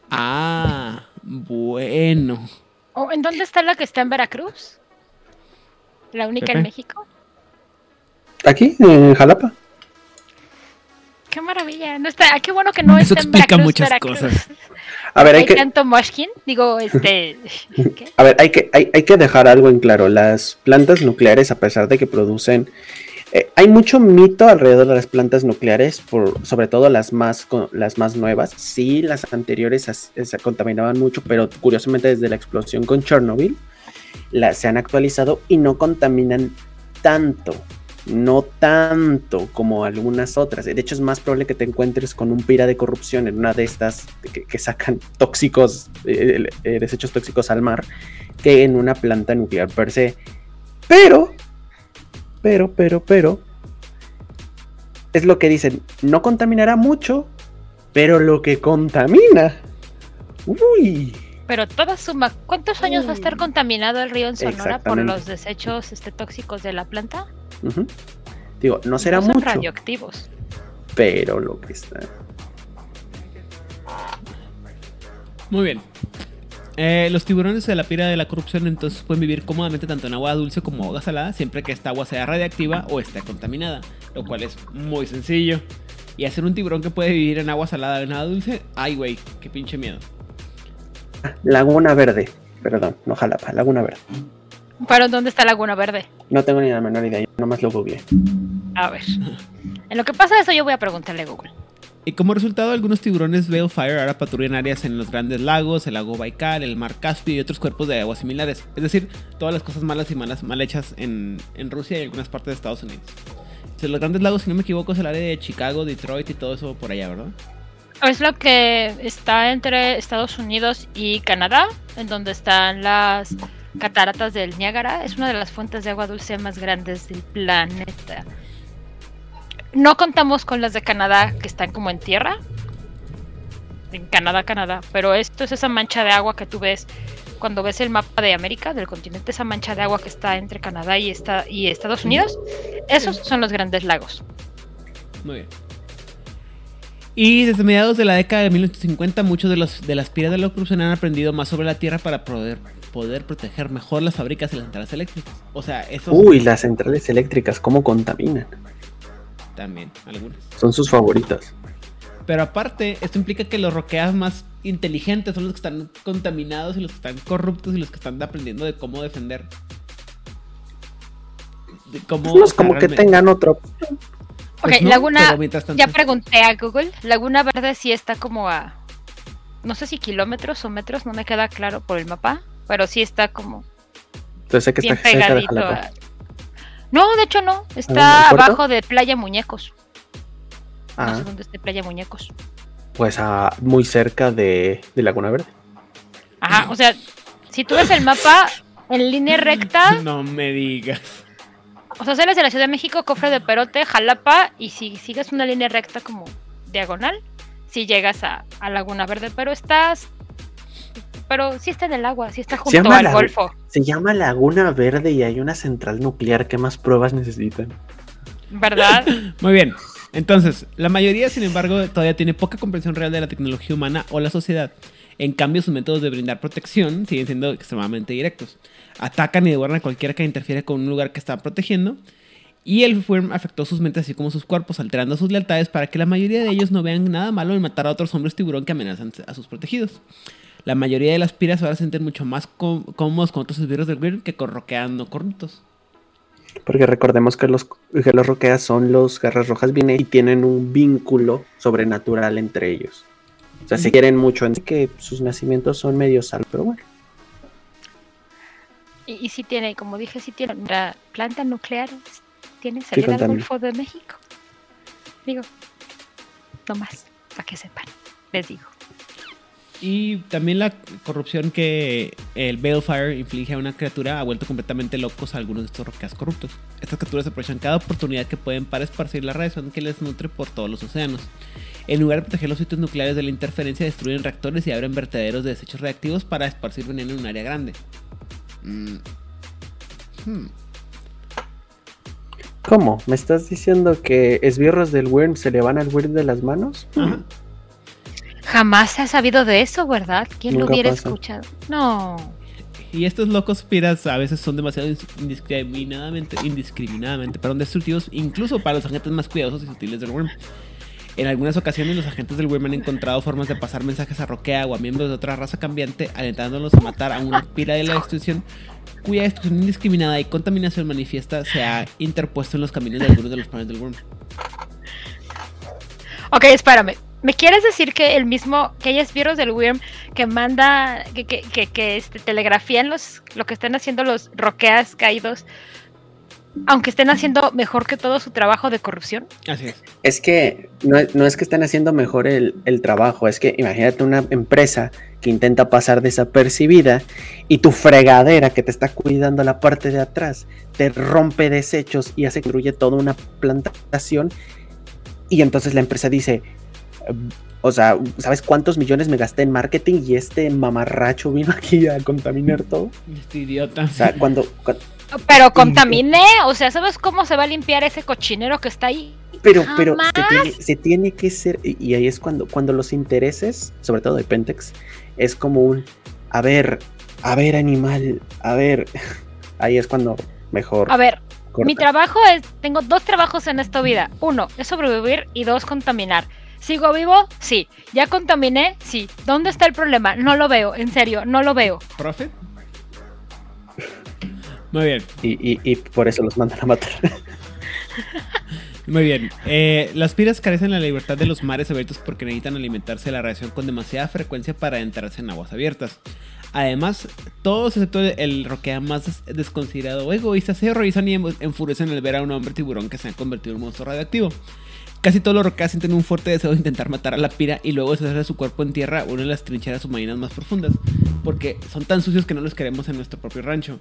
Ah, bueno. Oh, ¿En dónde está la que está en Veracruz? ¿La única Pepe. en México? Aquí, en Jalapa. Qué maravilla. No está, ah, qué bueno que no Eso está en explica Veracruz, muchas Veracruz. cosas. A ver, hay Hay que, tanto Moshkin, digo, este, ¿qué? a ver, hay que, hay, hay que dejar algo en claro. Las plantas nucleares, a pesar de que producen. eh, hay mucho mito alrededor de las plantas nucleares, por, sobre todo las más, co- las más nuevas. Sí, las anteriores as- se contaminaban mucho, pero curiosamente desde la explosión con Chernobyl la- se han actualizado y no contaminan tanto. No tanto como algunas otras. De hecho, es más probable que te encuentres con un pira de corrupción en una de estas que, que sacan tóxicos, eh, eh, desechos tóxicos al mar, que en una planta nuclear per se. Pero, pero, pero, pero, es lo que dicen, no contaminará mucho, pero lo que contamina. Uy. Pero toda suma, ¿cuántos años va a estar contaminado el río en Sonora por los desechos este, tóxicos de la planta? Digo, no será No son mucho, radioactivos. pero lo que está. Muy bien. Eh, los tiburones de la pira de la corrupción entonces pueden vivir cómodamente tanto en agua dulce como agua salada, siempre que esta agua sea radiactiva o esté contaminada, lo cual es muy sencillo. Y hacer un tiburón que puede vivir en agua salada o en agua dulce, ay güey, qué pinche miedo. Laguna Verde, perdón, no Jalapa, Laguna Verde. ¿Pero dónde está Laguna Verde? No tengo ni la menor idea, yo nomás lo googleé. A ver. En lo que pasa eso yo voy a preguntarle a Google. Y como resultado, algunos tiburones Balefire ahora patrullan áreas en los grandes lagos, el lago Baikal, el mar Caspio y otros cuerpos de agua similares. Es decir, todas las cosas malas y malas mal hechas en, en Rusia y algunas partes de Estados Unidos. Entonces, los grandes lagos, si no me equivoco, es el área de Chicago, Detroit y todo eso por allá, ¿verdad? Es lo que está entre Estados Unidos y Canadá, en donde están las cataratas del Niágara. Es una de las fuentes de agua dulce más grandes del planeta. No contamos con las de Canadá que están como en tierra. En Canadá, Canadá. Pero esto es esa mancha de agua que tú ves cuando ves el mapa de América, del continente, esa mancha de agua que está entre Canadá y, esta- y Estados Unidos. Esos son los grandes lagos. Muy bien. Y desde mediados de la década de 1950, muchos de, los, de las piras de la corrupción han aprendido más sobre la tierra para poder, poder proteger mejor las fábricas y las centrales eléctricas. O sea, eso Uy, las centrales eléctricas, ¿cómo contaminan? también, algunas. Son sus favoritas. Pero aparte, esto implica que los roqueas más inteligentes son los que están contaminados y los que están corruptos y los que están aprendiendo de cómo defender. De cómo, No es como que tengan otro. Pues ok, no, Laguna. tanto- Ya pregunté a Google. Laguna Verde sí está como a. No sé si kilómetros o metros, no me queda claro por el mapa. Pero sí está como Entonces sé que bien está cerca de pegadito. Jalapa. a- No, de hecho no. ¿en Está abajo de Playa Muñecos. No Ah, sé dónde está Playa Muñecos. pues ah, muy cerca de, de Laguna Verde. Ajá, o sea, si tú ves el mapa en línea recta, No me digas. O sea, sales de la Ciudad de México, Cofre de Perote, Jalapa, y si sigues una línea recta como diagonal, si llegas a, a Laguna Verde, pero estás. Pero sí está en el agua, sí está junto al la- Golfo, Se llama Laguna Verde y hay una central nuclear. ¿Qué más pruebas necesitan? ¿verdad? Muy bien. Entonces, la mayoría, sin embargo, todavía tiene poca comprensión real de la tecnología humana o la sociedad. En cambio, sus métodos de brindar protección siguen siendo extremadamente directos. Atacan y devoran a cualquiera que interfiere con un lugar que están protegiendo. Y el FURM afectó sus mentes así como sus cuerpos, alterando sus lealtades para que la mayoría de ellos no vean nada malo en matar a otros hombres tiburón que amenazan a sus protegidos. La mayoría de las piras ahora se sienten mucho más có- cómodos con otros esbirros del grid que con roqueando corruptos. Porque recordemos que los, que los roqueas son los garras rojas vine y tienen un vínculo sobrenatural entre ellos. O sea, se quieren mucho, en que sus nacimientos son medio sal, pero bueno. Y, y sí tiene, como dije, sí tiene la planta nuclear, tiene salida al. Golfo de México. Digo, no más, para que sepan, les digo. Y también la corrupción que el Balefire inflige a una criatura ha vuelto completamente locos a algunos de estos roqueas corruptos. Estas criaturas aprovechan cada oportunidad que pueden para esparcir la radiación que les nutre por todos los océanos. En lugar de proteger los sitios nucleares de la interferencia, destruyen reactores y abren vertederos de desechos reactivos para esparcir veneno en un área grande. Mm. Hmm. ¿Cómo? ¿Me estás diciendo que esbirros del Worm se le van al Worm de las manos? Jamás se ha sabido de eso, ¿verdad? ¿Quién lo hubiera pasa. escuchado? No. Y estos locos piras a veces son demasiado indiscriminadamente, indiscriminadamente perdón, destructivos, incluso para los agentes más cuidadosos y sutiles del Worm. En algunas ocasiones los agentes del Worm han encontrado formas de pasar mensajes a Roquea o a miembros de otra raza cambiante, alentándolos a matar a una pira de la destrucción, cuya destrucción indiscriminada y contaminación manifiesta se ha interpuesto en los caminos de algunos de los planes del Worm. Ok, espérame. ¿Me quieres decir que el mismo, que hay esbirros del Wyrm que manda, que, que, que, que, este, telegrafían los, lo que están haciendo los roqueas caídos, aunque estén haciendo mejor que todo su trabajo de corrupción? Así es. Es que no, no es que estén haciendo mejor el, el trabajo, es que imagínate una empresa que intenta pasar desapercibida y tu fregadera que te está cuidando la parte de atrás te rompe desechos y hace que destruye toda una plantación y entonces la empresa dice, "Mm, o sea, ¿sabes cuántos millones me gasté en marketing y este mamarracho vino aquí a contaminar todo? Este idiota. O sea, cuando, cuando- Pero contaminé, o sea, ¿sabes cómo se va a limpiar ese cochinero que está ahí? Pero, pero se tiene, se tiene que ser, y, y ahí es cuando, cuando los intereses, sobre todo de Pentex, es como un, a ver, a ver animal, a ver, ahí es cuando mejor. A ver, corta. mi trabajo es, tengo dos trabajos en esta vida. Uno, es sobrevivir y dos, contaminar. ¿Sigo vivo? Sí. ¿Ya contaminé? Sí. ¿Dónde está el problema? No lo veo, en serio, no lo veo. ¿Profe? Muy bien. y, y- y por eso los mandan a matar. Muy bien. Eh, las piras carecen de la libertad de los mares abiertos porque necesitan alimentarse de la radiación con demasiada frecuencia para adentrarse en aguas abiertas. Además, todos excepto el, roquea más des- desconsiderado o egoísta se horrorizan y enfurecen al ver a un hombre tiburón que se ha convertido en un monstruo radioactivo. Casi todos los roqueas sienten un fuerte deseo de intentar matar a la pira y luego deshacer de su cuerpo en tierra una de las trincheras submarinas más profundas. Porque son tan sucios que no los queremos en nuestro propio rancho.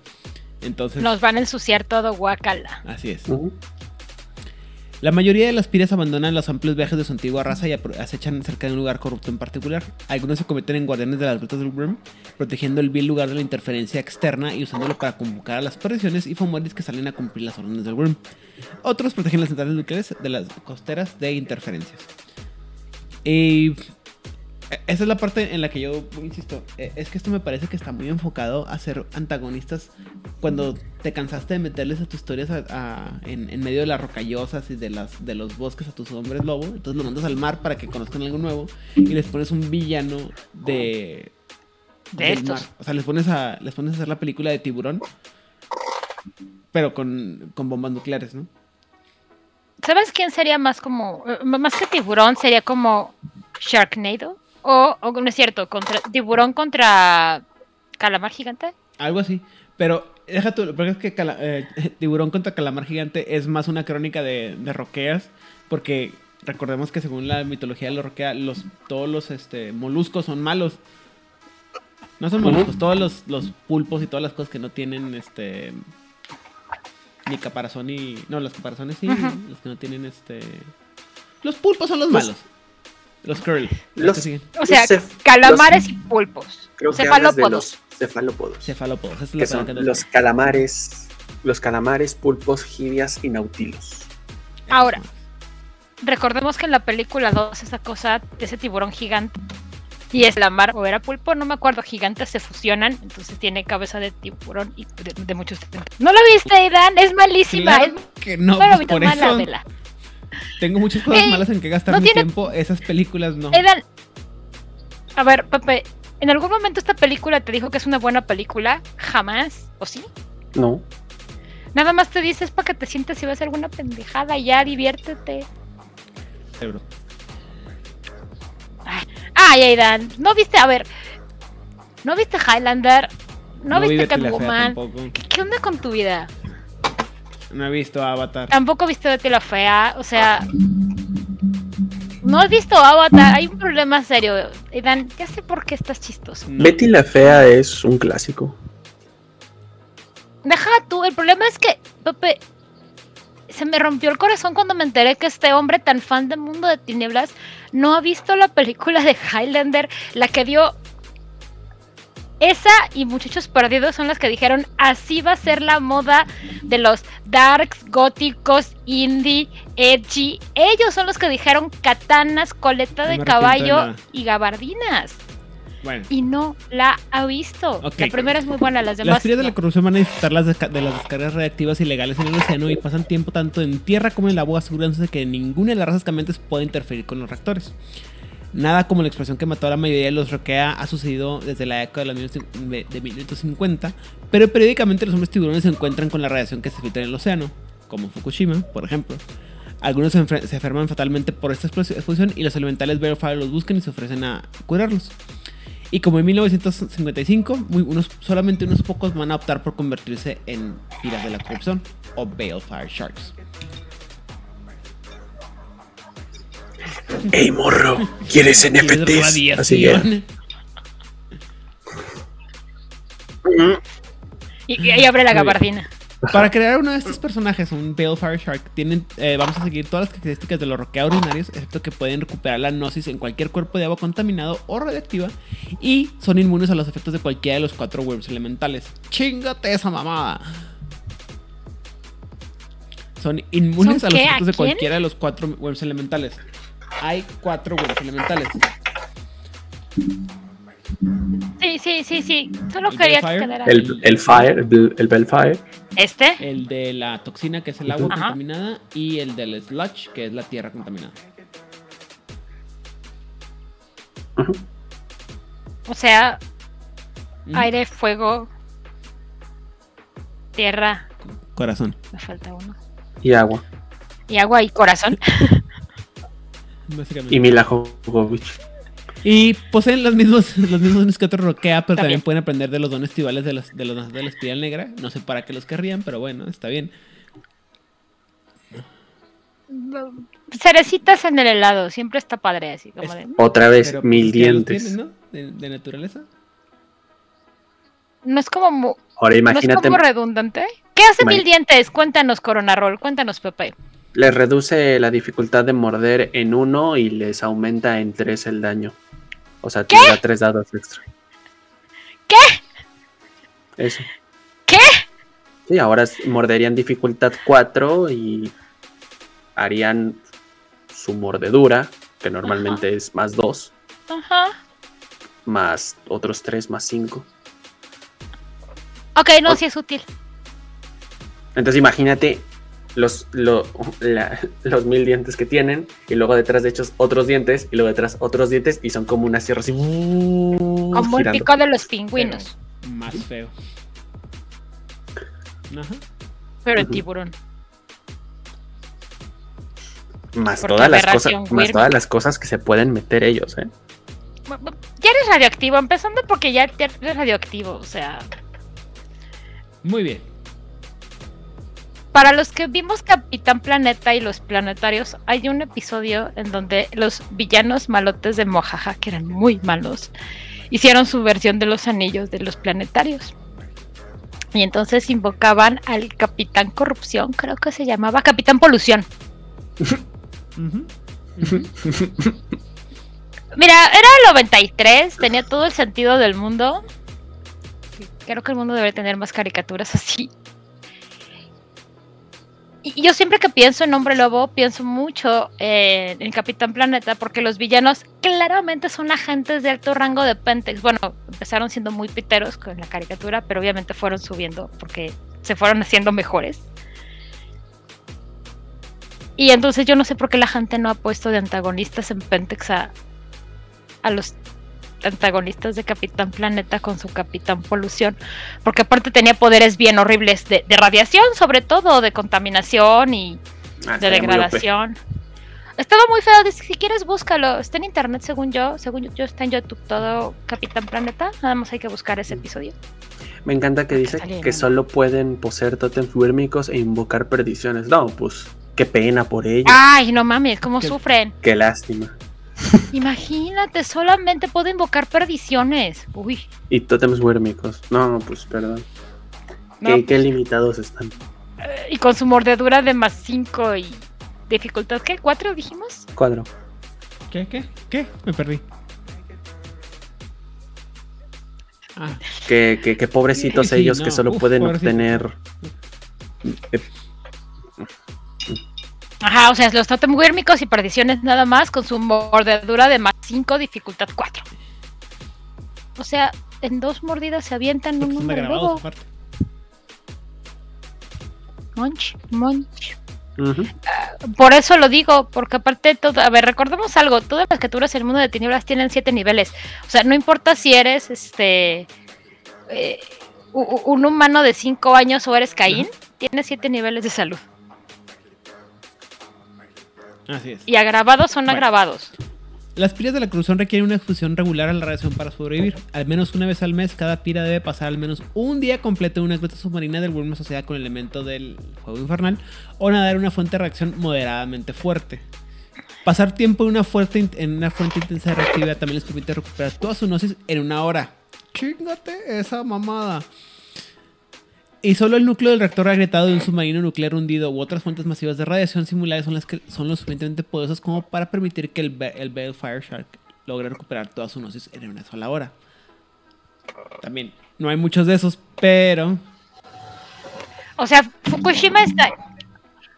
Entonces, Nos van a ensuciar todo, guacala. así es. La mayoría de las piras abandonan los amplios viajes de su antigua raza y acechan cerca de un lugar corrupto en particular. Algunos se convierten en guardianes de las grutas del Brim, protegiendo el vil lugar de la interferencia externa y usándolo para convocar a las apariciones y fomoris que salen a cumplir las órdenes del Brim. Otros protegen las centrales nucleares de las costeras de interferencias. Y esa es la parte en la que yo insisto. eh, Es que esto me parece que está muy enfocado a ser antagonistas cuando te cansaste de meterles a tus historias a- a- en, en medio de las rocallosas y de, las, de los bosques a tus hombres lobo. Entonces los mandas al mar para que conozcan algo nuevo y les pones un villano de. De estos. mar. O sea, les pones, a, les pones a hacer la película de tiburón, pero con, con bombas nucleares, ¿no? ¿Sabes quién sería más como, eh, más que tiburón, sería como Sharknado? O, o no es cierto, contra, tiburón contra calamar gigante. Algo así. Pero deja tú, porque es que cala- eh, Tiburón contra Calamar Gigante es más una crónica de, de roqueas. Porque recordemos que según la mitología de los roquea, los, todos los este, moluscos son malos. No son moluscos, todos los, los pulpos y todas las cosas que no tienen este. Ni caparazón ni. No, los caparazones sí, los que no tienen este. Los pulpos son los Los- malos. Los curl. los- que. O sea, Los calamares los- y pulpos. Creo que de Cefalópodos. los cefalópodos. Cefalópodos. es que son que los calamares, los calamares, pulpos, jibias y nautilos. Ahora. Recordemos que en la película 2 esa cosa de ese tiburón gigante y es la mar o era pulpo, no me acuerdo, gigantes se fusionan, entonces tiene cabeza de tiburón y de, de muchos. ¿No lo viste, Aidan? Es malísima. Claro es que no, claro, pues por mala, eso vela. Tengo muchas cosas Ey, malas en que gastar no mi tiene- tiempo. Esas películas no. Aidan, a ver, Pepe, ¿en algún momento esta película te dijo que es una buena película? Jamás, ¿o sí? No. Nada más te dices para que te sientes y vas a hacer alguna pendejada y ya, diviértete. Cerebro. Ay, Aidan, ¿no viste? A ver, ¿no viste Highlander? ¿No, vi viste Catwoman? ¿Qué, qué onda con tu vida? No he visto Avatar. Tampoco viste Betty la Fea, o sea... No has visto Avatar, hay un problema serio. Aidan, ya sé por qué estás chistoso. No. Betty la Fea es un clásico. Deja tú, el problema es que, Pepe, se me rompió el corazón cuando me enteré que este hombre tan fan de Mundo de Tinieblas no ha visto la película de Highlander, la que dio... Esa y Muchachos Perdidos son las que dijeron, así va a ser la moda de los darks, góticos, indie, edgy. Ellos son los que dijeron katanas, coleta de caballo y gabardinas. Bueno. Y no la ha visto. La primera es muy buena, las demás... Las teorías de la corrupción van a disfrutar las de las descargas reactivas ilegales en el océano y pasan tiempo tanto en tierra como en el agua asegurándose de que ninguna de las razas cambiantes puede interferir con los reactores. Nada como la explosión que mató a la mayoría de los Roquea ha sucedido desde la década de, los 19- de 1950, pero periódicamente los hombres tiburones se encuentran con la radiación que se filtra en el océano, como Fukushima, por ejemplo. Algunos se, se enferman fatalmente por esta exposición y los elementales Balefire los buscan y se ofrecen a curarlos. Y como en 1955, muy- unos, solamente unos pocos van a optar por convertirse en piras de la corrupción o Balefire Sharks. ¡Ey, morro! ¿Quieres NFTs? Así que. radiación. Y, y abre la gabardina. Para crear uno de estos personajes, un Balefire Shark, tienen, eh, vamos a seguir todas las características de los roquea ordinarios, excepto que pueden recuperar la gnosis en cualquier cuerpo de agua contaminado o radioactiva y son inmunes a los efectos de cualquiera de los cuatro worms elementales. ¡Chingate esa mamada! Son inmunes ¿Son a los efectos de cualquiera de los cuatro worms elementales. Hay cuatro worms elementales. Sí, sí, sí, sí. Solo ¿El quería que quedara. El, el Fire, el, el Bellfire. ¿Este? El de la toxina, que es el agua Ajá. contaminada, y el del sludge, que es la tierra contaminada. O sea, aire, fuego, tierra. Corazón. Me falta uno. Y agua. Y agua y corazón. Básicamente. Y Mila Jovovich. Y poseen los mismos, los mismos dones que otro roquea, pero también. También. pueden aprender de los dones tribales de los, de los de la espiral negra. No sé para qué los querrían, pero bueno, está bien. Cerecitas en el helado. Siempre está padre así. Como de, Otra vez, Pero, pues, mil dientes. tienen, ¿no? De, de naturaleza. no es como, mu- Ahora no es imagínate, como redundante. ¿Qué hace mil dientes? Cuéntanos, Corona Roll. Cuéntanos, Pepe. Les reduce la dificultad de morder en uno y les aumenta en tres el daño. O sea, te da tres dados extra. ¿Qué? Eso. ¿Qué? Sí, ahora morderían dificultad 4 y harían su mordedura, que normalmente es más 2, Ajá. más otros 3, más 5. Ok, no, O- sí es útil. Entonces imagínate los, lo- la- los mil dientes que tienen y luego detrás de hechos otros dientes y luego detrás otros dientes y son como una sierra así. Como el pico de los pingüinos. Más feo. Ajá. Pero el tiburón. Más todas las cosas, más todas las cosas que se pueden meter ellos, ¿eh? Ya eres radioactivo, empezando porque ya ya eres radioactivo, o sea. Muy bien. Para los que vimos Capitán Planeta y los planetarios, hay un episodio en donde los villanos malotes de Mojaja, que eran muy malos, hicieron su versión de los anillos de los planetarios. Y entonces invocaban al Capitán Corrupción, creo que se llamaba Capitán Polución. Mira, era el 93, tenía todo el sentido del mundo. Creo que el mundo debe tener más caricaturas así. Y yo siempre que pienso en Hombre Lobo, pienso mucho en, en Capitán Planeta, porque los villanos claramente son agentes de alto rango de Pentex. Bueno, empezaron siendo muy piteros con la caricatura, pero obviamente fueron subiendo porque se fueron haciendo mejores. Y entonces yo no sé por qué la gente no ha puesto de antagonistas en Pentex a, a los antagonistas de Capitán Planeta con su Capitán Polución, porque aparte tenía poderes bien horribles de, de radiación, sobre todo, de contaminación y Ah, de degradación. Estaba muy feo, si quieres búscalo, está en internet según yo, según yo, está en YouTube todo Capitán Planeta, nada más hay que buscar ese episodio. Me encanta que dice que solo pueden poseer tótems wírmicos e invocar perdiciones. No, pues qué pena por ellos. Ay, no mames, cómo sufren. Qué lástima. Imagínate, solamente puedo invocar perdiciones. Uy, Y tótems wírmicos. No, pues perdón. no, ¿Qué, qué limitados están. eh, y con su mordedura de más 5 y dificultad, ¿qué? ¿4 dijimos? Cuadro. ¿Qué? ¿Qué? ¿Qué? Me perdí. Ah, Que, que, que pobrecitos Sí, ellos no, que solo uf, pueden pobrecitos. obtener. Ajá, o sea, los totem wírmicos y perdiciones nada más con su mordedura de más 5, dificultad 4. O sea, en dos mordidas se avientan porque un aparte. Monch, monch. ujú. Por eso lo digo, porque aparte todo, a ver, recordemos algo, todas las criaturas en el mundo de tinieblas tienen siete niveles. O sea, no importa si eres este eh, un humano de cinco años o eres Caín, tienes siete niveles de salud. Así es. Y agravados son Bueno. agravados. Las piras de la cruzón requieren una exposición regular a la radiación para sobrevivir. Al menos una vez al mes, cada pira debe pasar al menos un día completo en una gruta submarina del Worm asociada con el elemento del fuego infernal o nadar en una fuente de reacción moderadamente fuerte. Pasar tiempo en una, fuerte, en una fuente intensa de reactividad también les permite recuperar toda su gnosis en una hora. Chingate esa mamada. Y solo el núcleo del reactor agrietado de un submarino nuclear hundido u otras fuentes masivas de radiación similares son las que son lo suficientemente poderosas como para permitir que el, Be- el Balefire Shark logre recuperar toda su gnosis en una sola hora. También, no hay muchos de esos, pero... O sea, Fukushima está.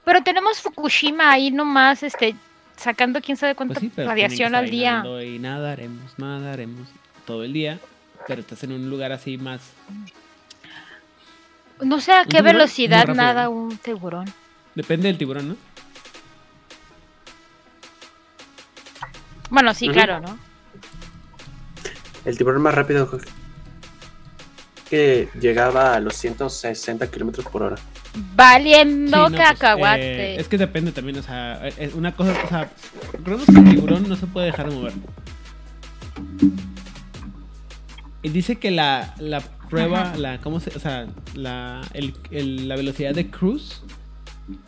Pero tenemos Fukushima ahí nomás, este, sacando quién sabe cuánta Pues sí, radiación al día. Y nadaremos, nadaremos todo el día, pero estás en un lugar así más... No sé a qué tiburón, velocidad nada un tiburón. Depende del tiburón, ¿no? Bueno, sí, claro, ¿no? El tiburón más rápido que llegaba a los 160 kilómetros por hora. Valiendo Sí, no, pues, cacahuate. eh, es que depende también, o sea, eh, eh, una cosa, o sea, recordemos que el tiburón no se puede dejar de mover. Y dice que la, la prueba, la, ¿cómo se, o sea, la, el- el- la velocidad de cruise,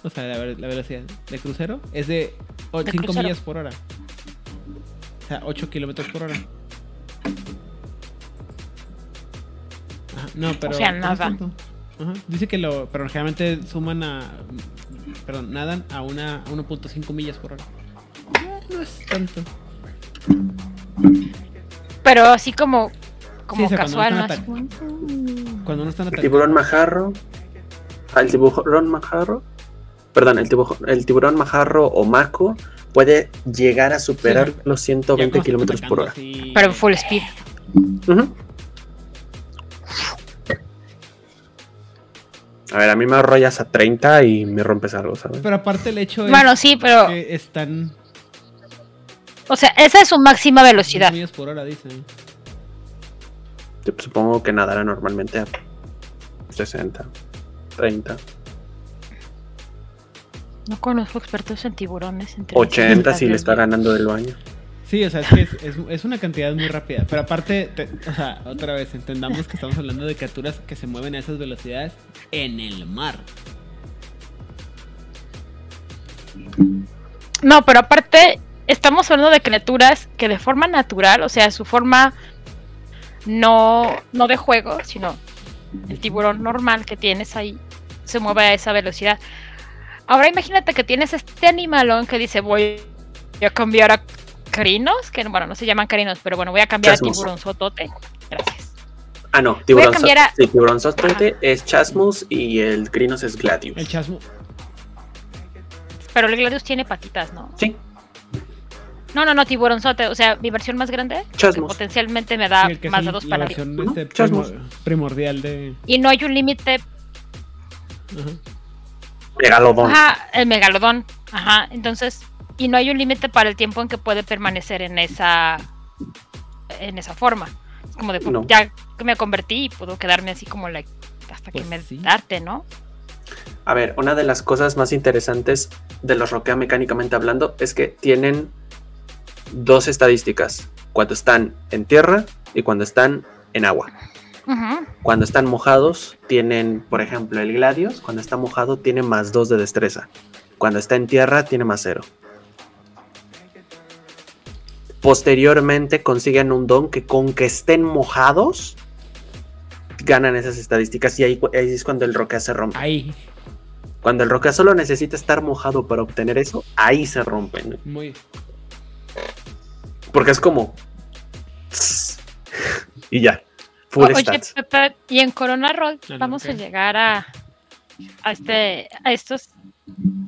o sea, la, la velocidad de crucero es de De 5 crucero. millas por hora. O sea, 8 kilómetros por hora. Ajá, no, pero... sea, no es nada. Ajá, Dice que lo, pero generalmente suman a, perdón, nadan a una a 1.5 millas por hora. Eh, No es tanto. Pero así como, como o sea, cuando casual, Cuando no están El tiburón majarro. ah, El tiburón majarro. Perdón, el tiburón, el tiburón majarro o maco puede llegar a superar Sí, los Ya 120 cuando están kilómetros por hora. así- Pero en full speed. A ver, a mí me arrollas a 30 y me rompes algo, ¿sabes? Pero aparte el hecho es Bueno, sí, pero. que están O sea, esa es su máxima 5 velocidad. millas por hora, dice. Yo Supongo que nadará normalmente a 60, 30, No conozco expertos en tiburones. entre 80 si le está ganando del baño. Sí, o sea, es que es, es- es una cantidad muy rápida. Pero aparte, te- o sea, otra vez, entendamos que estamos hablando de criaturas que se mueven a esas velocidades en el mar. No, pero aparte, estamos hablando de criaturas que de forma natural, o sea, su forma no, no de juego, sino el tiburón normal que tienes ahí, se mueve a esa velocidad. Ahora imagínate que tienes este animalón que dice voy a cambiar a carinos, que bueno, no se llaman carinos, pero bueno, voy a cambiar a tiburón sotote. Gracias. Ah, no, tiburón, a- sí, tiburón sotote es Chasmus y el Crinos es Gladius. El chasmo. Pero el Gladius tiene patitas, ¿no? Sí, No, no, no, tiburonzote. O sea, mi versión más grande, que potencialmente me da Sí, más el- de dos la palabras. versión Ujú, este, primordial de. Y no hay un límite. ajá. Megalodón. Ajá, el megalodón. Ajá, entonces. Y no hay un límite para el tiempo en que puede permanecer en esa. en esa forma. Es como de, pues, No. ya que me convertí y puedo quedarme así como like, hasta Pues que me sí. darte, ¿no? A ver, una de las cosas más interesantes de los roquea mecánicamente hablando es que tienen dos estadísticas. Cuando están en tierra y cuando están en agua. Cuando están mojados, tienen, por ejemplo, el Gladius. Cuando está mojado, tiene más 2 de destreza. Cuando está en tierra, tiene más 0. Posteriormente consiguen un don que con que estén mojados, ganan esas estadísticas. Y ahí, ahí es cuando el roquea se rompe. Ahí. Cuando el roquea solo necesita estar mojado para obtener eso, ahí se rompe. ¿no? Muy. Porque es como. Y ya. Full O- Oye. Pepe, y en Corona Roll no, vamos a llegar a, a este, a estos,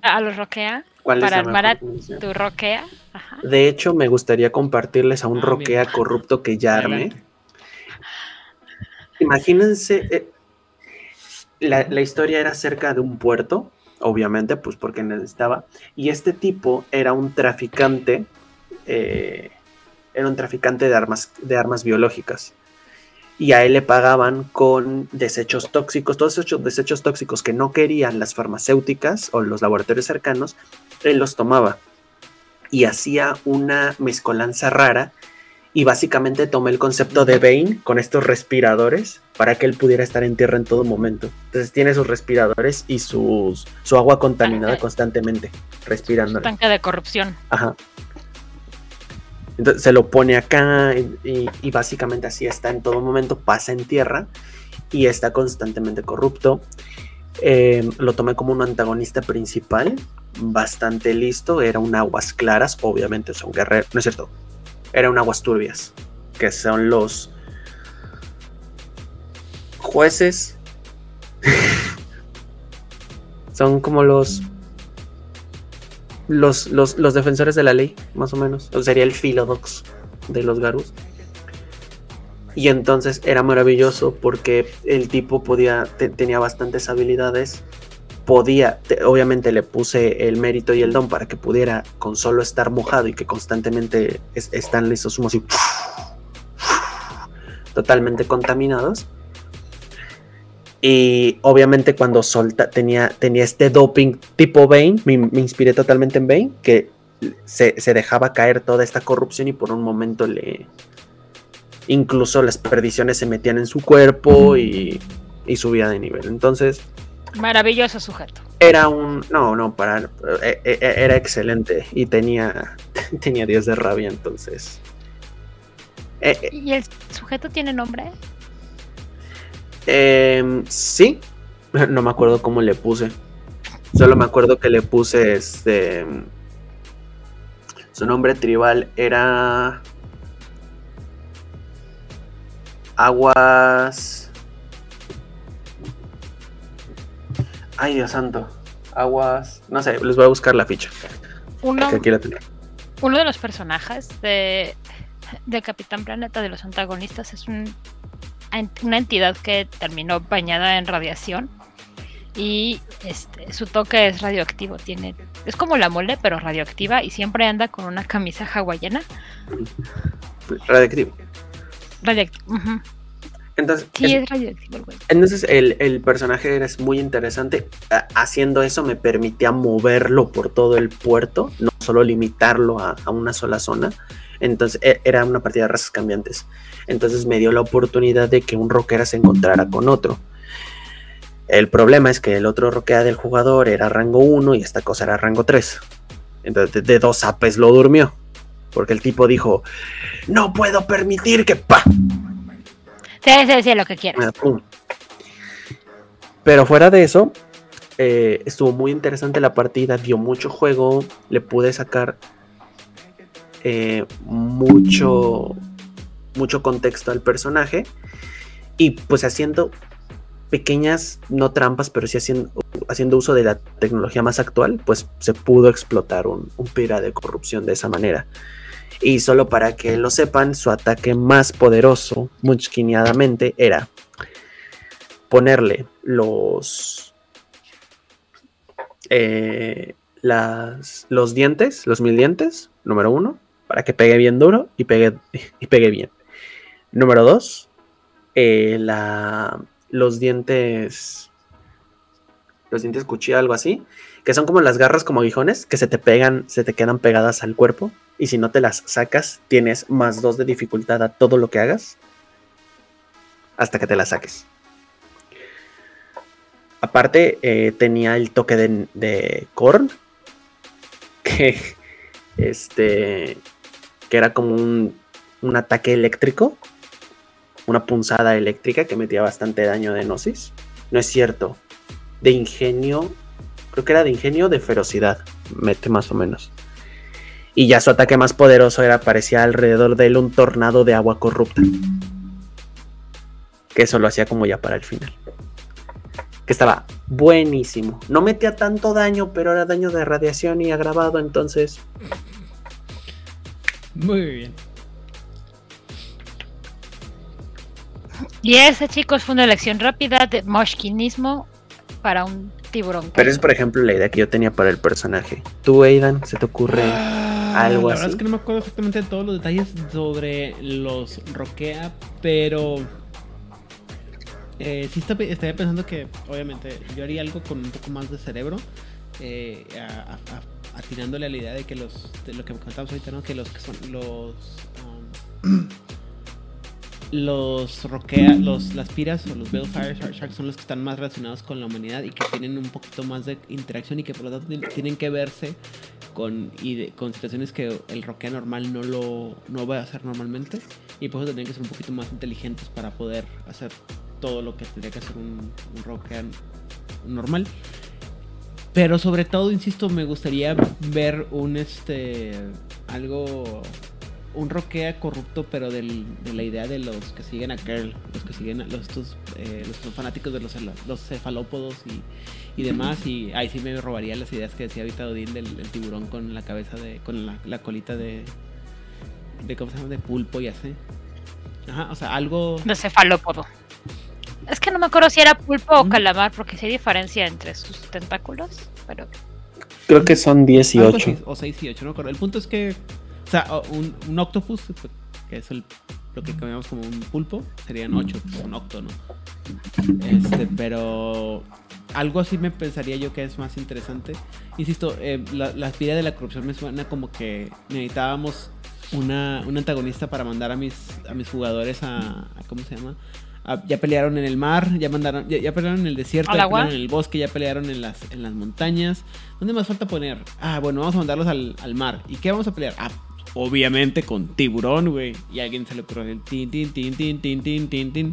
a los roquea, ¿Cuál es para armar a tu roquea. Ajá. De hecho, me gustaría compartirles a un Ah, roquea mira. corrupto que ya armé. Adelante. Imagínense, eh, la, la historia era cerca de un puerto, obviamente, pues porque necesitaba, y este tipo era un traficante, eh, era un traficante de armas, de armas biológicas. Y a él le pagaban con desechos tóxicos, todos esos desechos tóxicos que no querían las farmacéuticas o los laboratorios cercanos, él los tomaba. Y hacía una mezcolanza rara y básicamente tomé el concepto de Bane con estos respiradores para que él pudiera estar en tierra en todo momento. Entonces tiene sus respiradores y sus, su agua contaminada constantemente, respirando. Tanque de corrupción. Ajá. Se lo pone acá y, básicamente así está en todo momento, pasa en tierra y está constantemente corrupto. Eh, lo tomé como un antagonista principal, bastante listo, era un aguas claras, obviamente son guerreros, no es cierto, era un aguas turbias, que son los jueces, son como los los, los, los defensores de la ley, más o menos. Sería el Philodox de los Garus. Y entonces era maravilloso porque el tipo podía, te- tenía bastantes habilidades. Podía, te- obviamente le puse el mérito y el don para que pudiera con solo estar mojado y que constantemente es- están listos humos y totalmente contaminados. Y obviamente cuando solta, tenía, tenía este doping tipo Bane, me, me inspiré totalmente en Bane, que se, se dejaba caer toda esta corrupción y por un momento le... Incluso las perdiciones se metían en su cuerpo y, y subía de nivel. Entonces Maravilloso sujeto. era un... No, no, para... eh, eh, Era excelente y tenía, tenía 10 de rabia entonces... Eh, eh, ¿Y el sujeto tiene nombre? Em, sí, no me acuerdo cómo le puse. Solo me acuerdo que le puse este. Su nombre tribal era. Aguas. Ay, Dios santo. Aguas. No sé, les voy a buscar la ficha. Uno, aquí la tengo. uno de los personajes de, de Capitán Planeta, de los antagonistas, es un, una entidad que terminó bañada en radiación y este, su toque es radioactivo. Tiene, es como la mole, pero radioactiva y siempre anda con una camisa hawaiana. Radioactivo. Radioactivo. Entonces, Sí, es- es radioactivo el güey. Entonces el, el personaje era muy interesante. Haciendo eso me permitía moverlo por todo el puerto, no solo limitarlo a, a una sola zona. Entonces e- era una partida de razas cambiantes. Entonces me dio la oportunidad de que un rockera se encontrara con otro. El problema es que el otro rockera del jugador era rango 1 y esta cosa era rango 3. Entonces de, dos apes lo durmió. Porque el tipo dijo, no puedo permitir que... ¡pa! Sí, sí, sí, lo que quieras. Ah. Pero fuera de eso, eh, estuvo muy interesante la partida, dio mucho juego, le pude sacar eh, mucho, mucho contexto al personaje y pues haciendo pequeñas, no trampas, pero sí haciendo, haciendo uso de la tecnología más actual, pues se pudo explotar un, un pira de corrupción de esa manera. Y solo para que lo sepan, su ataque más poderoso, munchkiniadamente, era ponerle los. eh, las, los dientes, los mil dientes, número uno, para que pegue bien duro y pegue, y pegue bien. Número dos, eh, la, los dientes. Los dientes cuchilla, algo así. Que son como las garras como aguijones, que se te pegan, se te quedan pegadas al cuerpo. Y si no te las sacas, tienes más dos de dificultad a todo lo que hagas. Hasta que te las saques. Aparte, eh, tenía el toque de, de Korn. Que. Este. Que era como un, un ataque eléctrico. Una punzada eléctrica que metía bastante daño de Gnosis. No es cierto. De ingenio. Creo que era de ingenio de ferocidad. Mete más o menos. Y ya su ataque más poderoso era, parecía alrededor de él un tornado de agua corrupta. Que eso lo hacía como ya para el final. Que estaba buenísimo. No metía tanto daño, pero era daño de radiación y agravado, entonces. Muy bien. Y ese, chicos, fue una elección rápida de moshkinismo para un tiburón. Pero es, por ejemplo, la idea que yo tenía para el personaje. ¿Tú, Aidan, se te ocurre Ah, algo La verdad así? es que no me acuerdo exactamente de todos los detalles sobre los Roquea, pero. eh, sí está- estaría pensando que, obviamente, yo haría algo con un poco más de cerebro. eh, a- atinándole a la idea de que los. De lo que comentábamos ahorita, ¿no? Que los que son los. um, los Roquea, los, las Piras o los Shark- Sharks son los que están más relacionados con la humanidad y que tienen un poquito más de interacción y que por lo tanto tienen- tienen que verse con, y de- con situaciones que el Roquea normal no lo no va a hacer normalmente y por eso tendrían que ser un poquito más inteligentes para poder hacer todo lo que tendría que hacer un Roquea normal. Pero sobre todo, insisto, me gustaría ver un este algo un roquea corrupto, pero del- de la idea de los que siguen a Curl, los que siguen a los, estos, eh, los fanáticos de los, los cefalópodos y, y demás. Y ahí sí me robaría las ideas que decía ahorita Odín del, del tiburón con la cabeza de. con la, la colita de. de ¿cómo se llama? de pulpo y así. Ajá, o sea, algo. De cefalópodo. Es que no me acuerdo si era pulpo o Mm. calamar, porque sí hay diferencia entre sus tentáculos. Pero Creo que son 10 y algo 8. así, o 6 y 8, no me acuerdo. El punto es que. O sea, un, un octopus, que es el, lo que cambiamos como un pulpo, serían 8, un octo, ¿no? Este, pero algo así me pensaría yo que es más interesante. Insisto, eh, la, la aspira de la corrupción me suena como que necesitábamos una, un antagonista para mandar a mis, a mis jugadores a, a- ¿Cómo se llama? A- ya pelearon en el mar, ya mandaron, ya, ya pelearon en el desierto, ¿Al ya pelearon en el bosque, ya pelearon en las, en las montañas. ¿Dónde más falta poner? Ah, bueno, vamos a mandarlos al, al mar. ¿Y qué vamos a pelear? Ah, obviamente con tiburón, güey. Y a alguien se le ocurrió el tin, tin, tin, tin, tin, tin, tin, tin.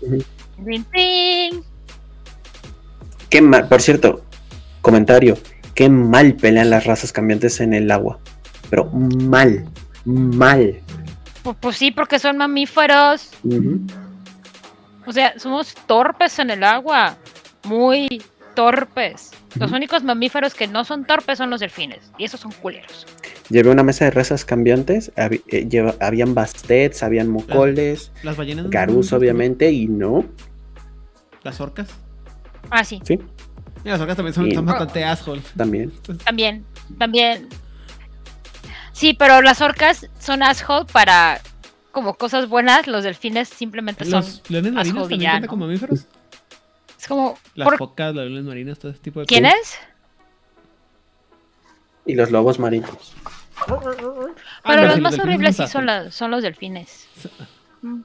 ¡Tin, tin! Qué mal, por cierto, comentario. Qué mal pelean las razas cambiantes en el agua. Pero mal, mal. Pues, pues sí, porque son mamíferos. O sea, somos torpes en el agua. Muy torpes. Los únicos mamíferos que no son torpes son los delfines. Y esos son culeros. Llevé una mesa de razas cambiantes. habi- eh, lleva- habían bastets, habían mocoles, Las ballenas. no garus, son- obviamente, y no. Las orcas. Ah, sí. Sí, Y las orcas también son, son bastante asshole. también. También. También. Sí, pero las orcas son asshole para como cosas buenas. Los delfines simplemente son. Los leones marinos también cuentan como mamíferos. Es como. Las ¿por focas, los leones marinos, todo ese tipo de ¿Quién cosas. es? Y los lobos marinos. Ah, Pero los más horribles son sí son, la- son los delfines.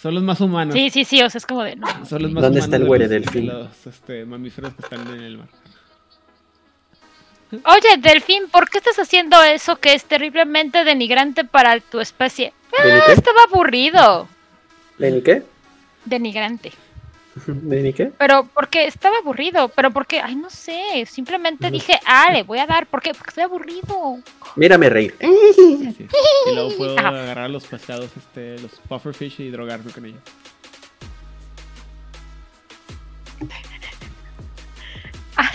Son los más humanos. Sí, sí, sí, o sea, es como de... no. Son los más ¿Dónde humanos está el de güere delfín? de Los este, mamíferos que están en el mar. Oye, delfín, ¿por qué estás haciendo eso que es terriblemente denigrante para tu especie? ¿Deni Ah, qué? estaba aburrido. ¿Deni qué? Denigrante. ¿Deni qué? Pero porque estaba aburrido, pero porque, ay, no sé, simplemente dije, ah, le voy a dar, ¿por qué? Porque estoy aburrido. Mírame reír. Sí. Y luego puedo Ajá. agarrar los pescados, este, los pufferfish y drogarme con ellos.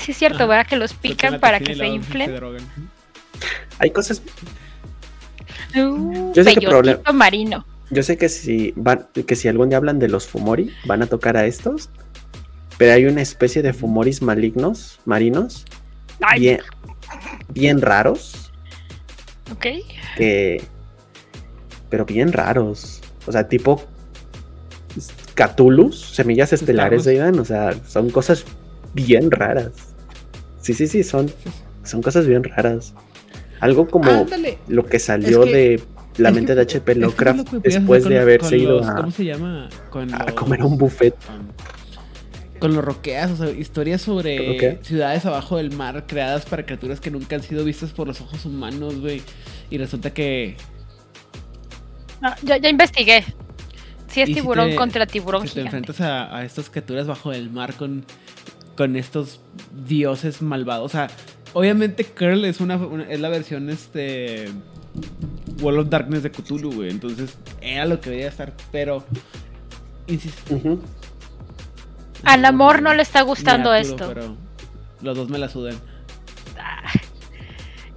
Sí es cierto, Ajá. ¿verdad? Que los pican para que se inflen. Hay cosas. Uh, Yo sé que problema- marino. Yo sé que si van, que si algún día hablan de los fumori, van a tocar a estos. Pero hay una especie de fumoris malignos, marinos, Ay, bien, bien raros, ok. que pero bien raros. O sea, tipo Catulus, semillas estelares de Idan, o sea, son cosas bien raras. Sí, sí, sí, son, son cosas bien raras. Algo como Ándale. lo que salió Es que- de la mente que- de H.P. Lovecraft es que después de haberse ido los- a, ¿Cómo se llama? Con a los- comer a un buffet. Con los roqueas, o sea, historias sobre ciudades abajo del mar creadas para criaturas que nunca han sido vistas por los ojos humanos, güey. Y resulta que No, yo, yo investigué. Sí es Y si tiburón te- contra tiburón si te enfrentas a, a estas criaturas bajo el mar con, con estos dioses malvados. O sea, obviamente Curl es una, una- es la versión este World of Darkness de Cthulhu, güey. Entonces era lo que debería estar, pero insisto. Ujú. Al amor no le está gustando esto. Pero los dos me la sudan.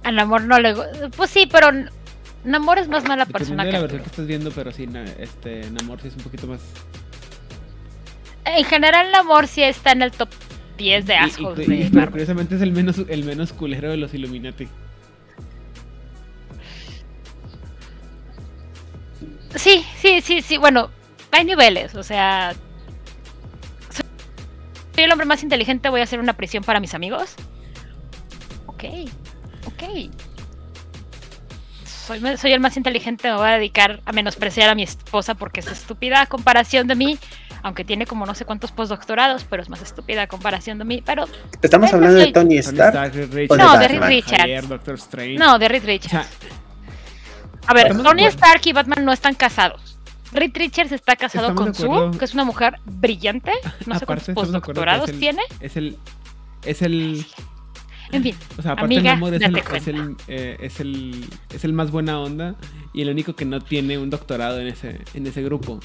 Al amor no le gu- Pues sí, pero Namor es más mala persona de que la versión que estés viendo, pero sí, este Namor sí es un poquito más. En general, Namor sí está en el top 10 de Y- y- y- de pero curiosamente es el menos, el menos culero de los Illuminati. Sí, sí, sí, sí. Bueno, hay niveles. O sea, soy el hombre más inteligente. Voy a hacer una prisión para mis amigos. Ok, ok. Soy, soy el más inteligente. Me voy a dedicar a menospreciar a mi esposa porque es estúpida a comparación de mí. Aunque tiene como no sé cuántos postdoctorados, pero es más estúpida a comparación de mí. Pero Estamos hablando de soy- Tony Tony Stark. No, de. Reed Richards. Javier, Doctor Strange. no, de Reed Richards. A ver, Tony. Stark y Batman no están casados. Reed Richards está casado Estamos con. Sue, que es una mujer brillante. No sé cuántos postdoctorados es el- tiene. Es el. Es el. En fin, O sea, aparte Amiga, es el, date es, el, eh, es el es el más buena onda y el único que no tiene un doctorado en ese en ese grupo.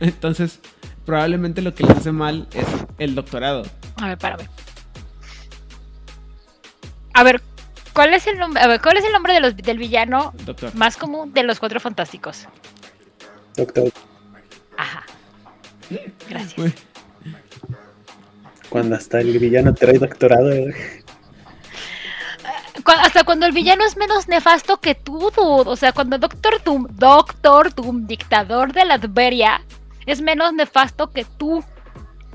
Entonces, probablemente lo que les hace mal es el doctorado. a ver, párame. A ver, ¿cuál es el nombre? A ver, ¿cuál es el nombre de los, del villano Doctor. más común de los cuatro fantásticos? Doctor, Ajá. Gracias. Cuando hasta el villano trae doctorado. eh. Hasta cuando el villano es menos nefasto que tú, dude. O sea, cuando Doctor Doom, Doctor Doom, dictador de la Adveria, es menos nefasto que tú.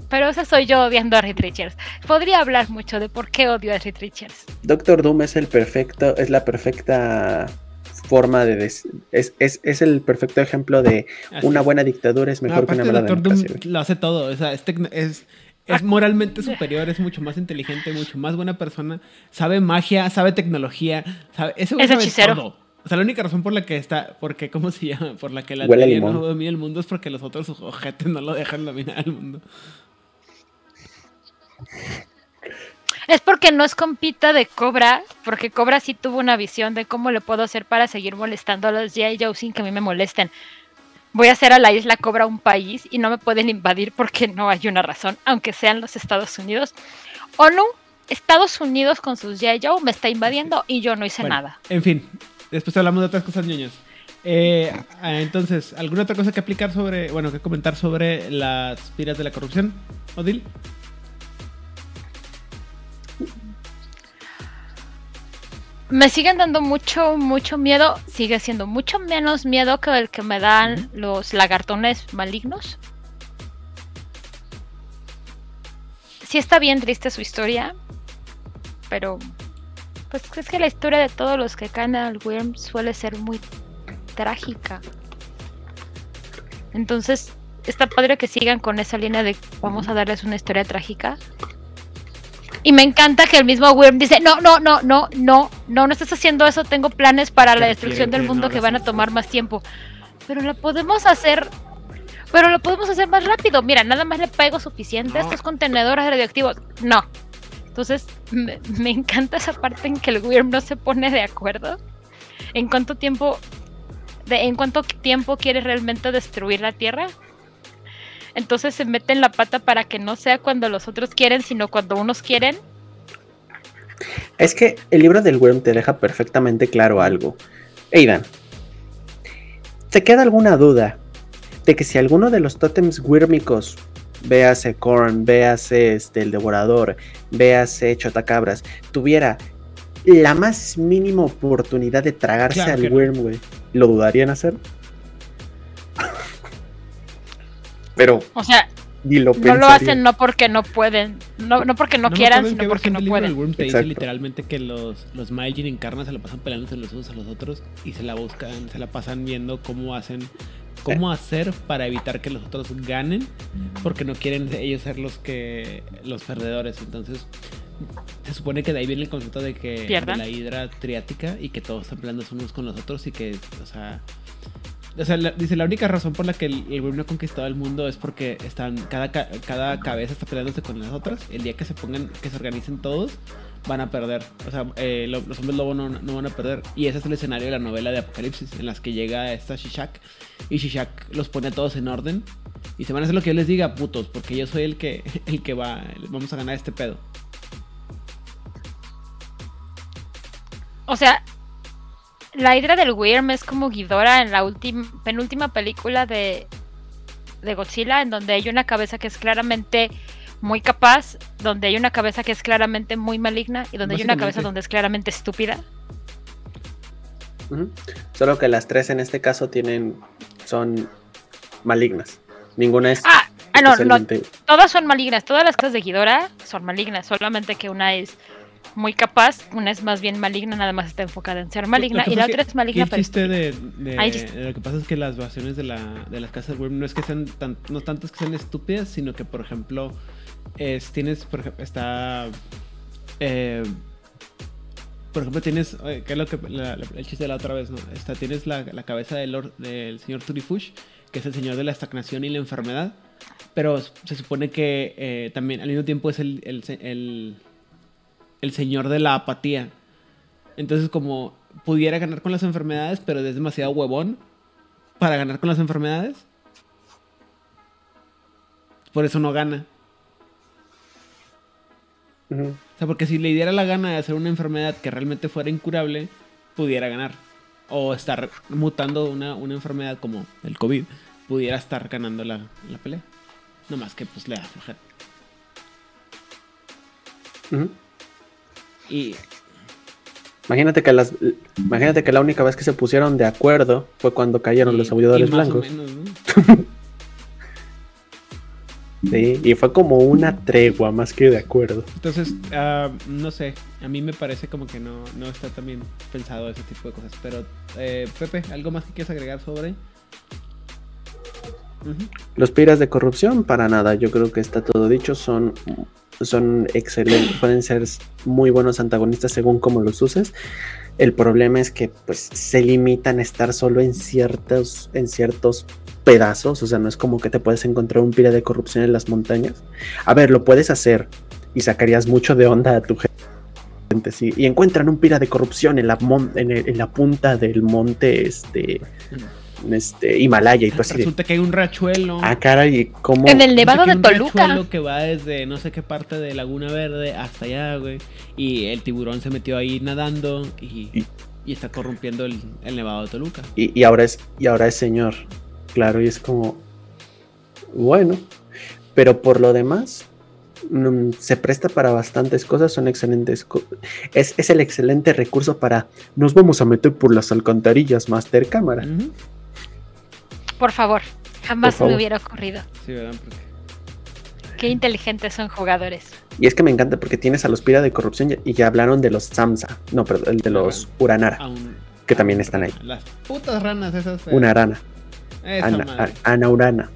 Pero esa soy yo odiando a Reed Richards. Podría hablar mucho de por qué odio a Reed Richards. Doctor Doom es el perfecto, es la perfecta forma de dec- es, es, es el perfecto ejemplo de así una es. buena dictadura es No, mejor que una mala Doctor Doom democracia. lo hace todo. O sea, es, tecno- es, es moralmente superior, es mucho más inteligente, mucho más buena persona. Sabe magia, sabe tecnología. Sabe, ese güey Es sabe hechicero. todo. O sea, la única razón por la que está, porque, ¿cómo se llama? Por la que la teoría no domina el mundo es porque los otros ojetes no lo dejan dominar el mundo. Es porque no es compita de Cobra, porque Cobra sí tuvo una visión de cómo le puedo hacer para seguir molestando a los G.I. Joe sin que a mí me molesten. Voy a hacer a la isla Cobra un país y no me pueden invadir porque no hay una razón, aunque sean los Estados Unidos. O no, Estados Unidos con sus. Joe me está invadiendo y yo no hice Bueno, nada. En fin, después hablamos de otras cosas ñoñas. Eh, ah, entonces, ¿alguna otra cosa que aplicar sobre, bueno, que comentar sobre las piras de la corrupción, Odil? Me siguen dando mucho, mucho miedo. Sigue siendo mucho menos miedo que el que me dan los lagartones malignos. Sí está bien triste su historia. Pero... Pues es que la historia de todos los que caen al Worm suele ser muy trágica. Entonces, está padre que sigan con esa línea de vamos a darles una historia trágica. Y me encanta que el mismo Worm dice, no, no, no, no, no, no, no estás haciendo eso, tengo planes para la destrucción del no mundo que van a eso". tomar más tiempo. Pero lo podemos hacer, pero lo podemos hacer más rápido. Mira, nada más le pego suficiente a estos contenedores radioactivos. No. Entonces, me, me encanta esa parte en que el Worm no se pone de acuerdo. En cuánto tiempo, de, en cuánto tiempo quiere realmente destruir la Tierra. Entonces se mete en la pata para que no sea cuando los otros quieren, sino cuando unos quieren. Es que el libro del Worm te deja perfectamente claro algo. Aidan, ¿te queda alguna duda de que si alguno de los tótems wírmicos, véase Korn, véase este, el Devorador, véase Chotacabras, tuviera la más mínima oportunidad de tragarse Claro al que no. worm, güey, ¿lo dudarían hacer? Pero O sea, ni lo no lo hacen no porque no pueden, no, no porque no, quieran, sino porque no pueden. Worm te dice literalmente que los, los Maijin encarnas se la pasan peleándose los unos a los otros y se la buscan, se la pasan viendo cómo hacen, cómo hacer para evitar que los otros ganen, porque no quieren ellos ser los que los perdedores. Entonces, se supone que de ahí viene el concepto de que Pierdan. de la hidra triática y que todos están peleándose unos con los otros y que, o sea, o sea, la- dice la única razón por la que el, el Worm no ha conquistado el mundo es porque están cada, ca- cada cabeza está peleándose con las otras. El día que se pongan, que se organicen todos, van a perder. O sea, eh, lo- los hombres lobo no, no van a perder. Y ese es el escenario de la novela de Apocalipsis, en las que llega esta Shishak y Shishak los pone a todos en orden. Y se van a hacer lo que yo les diga, putos, porque yo soy el que, el que va, vamos a ganar este pedo. O sea, la hidra del Wyrm es como Ghidorah en la última penúltima película de, de Godzilla, en donde hay una cabeza que es claramente muy capaz, donde hay una cabeza que es claramente muy maligna y donde hay una cabeza donde es claramente estúpida. Solo que las tres en este caso tienen. son malignas. Ninguna es. Ah, ah, no, no, todas son malignas, todas las cosas de Ghidorah son malignas, solamente que una es muy capaz, una es más bien maligna, nada más está enfocada en ser maligna, y la otra es maligna, el chiste de, de- de lo que pasa es que las versiones de, la, de las casas web no es que sean tan, no tantas que sean estúpidas, sino que por ejemplo es, tienes, por ejemplo, está eh, por ejemplo tienes, eh, que es lo que la- la- el chiste de la otra vez, ¿no? Está, tienes la, la cabeza del, Lord- del señor Turifush, que es el señor de la estagnación y la enfermedad, pero se supone que eh, también al mismo tiempo es el, el, el, el señor de la apatía. Entonces, como pudiera ganar con las enfermedades, pero es demasiado huevón para ganar con las enfermedades. Por eso no gana. O sea, porque si le diera la gana de hacer una enfermedad que realmente fuera incurable, pudiera ganar. O estar mutando una, una enfermedad como el COVID, pudiera estar ganando la, la pelea. No más que pues le da flojera. Ujú. Y Imagínate que las imagínate que la única vez que se pusieron de acuerdo fue cuando cayeron y- los aulladores o blancos. menos, ¿no? Sí, y fue como una tregua más que de acuerdo. Entonces, ah, no sé, a mí me parece como que no, no está tan bien pensado ese tipo de cosas. Pero, eh, Pepe, ¿algo más que quieras agregar sobre? Los piras de corrupción, para nada, yo creo que está todo dicho, son, son excelentes, pueden ser muy buenos antagonistas según cómo los uses. El problema es que pues se limitan a estar solo en ciertos, en ciertos pedazos, o sea, no es como que te puedes encontrar un pira de corrupción en las montañas. A ver, lo puedes hacer y sacarías mucho de onda a tu gente, sí. Y encuentran un pira de corrupción en la, en la punta del monte este, este, Himalaya y tú así de, Resulta que hay un rachuelo. Ah, caray, ¿cómo? en el Nevado de un Toluca. rachuelo que va desde no sé qué parte de Laguna Verde hasta allá, güey. Y el tiburón se metió ahí nadando y, Y- y está corrompiendo el, el Nevado de Toluca. Y, y ahora es, y ahora es señor. Claro, y es como. Bueno. Pero por lo demás. mm, se presta para bastantes cosas. Son excelentes. co- Es, es el excelente recurso para. Nos vamos a meter por las alcantarillas, Master Cámara. Ujú. Por favor, jamás Por favor. me hubiera ocurrido. Sí, ¿verdad? Porque Qué inteligentes son jugadores. Y es que me encanta porque tienes a los Pira de corrupción y- ya hablaron de los Samsa. No, perdón, el de los Uranara. aún- Que también están ahí. Las putas ranas esas. feas. Una arana. Esa Ana, madre. a- anaurana.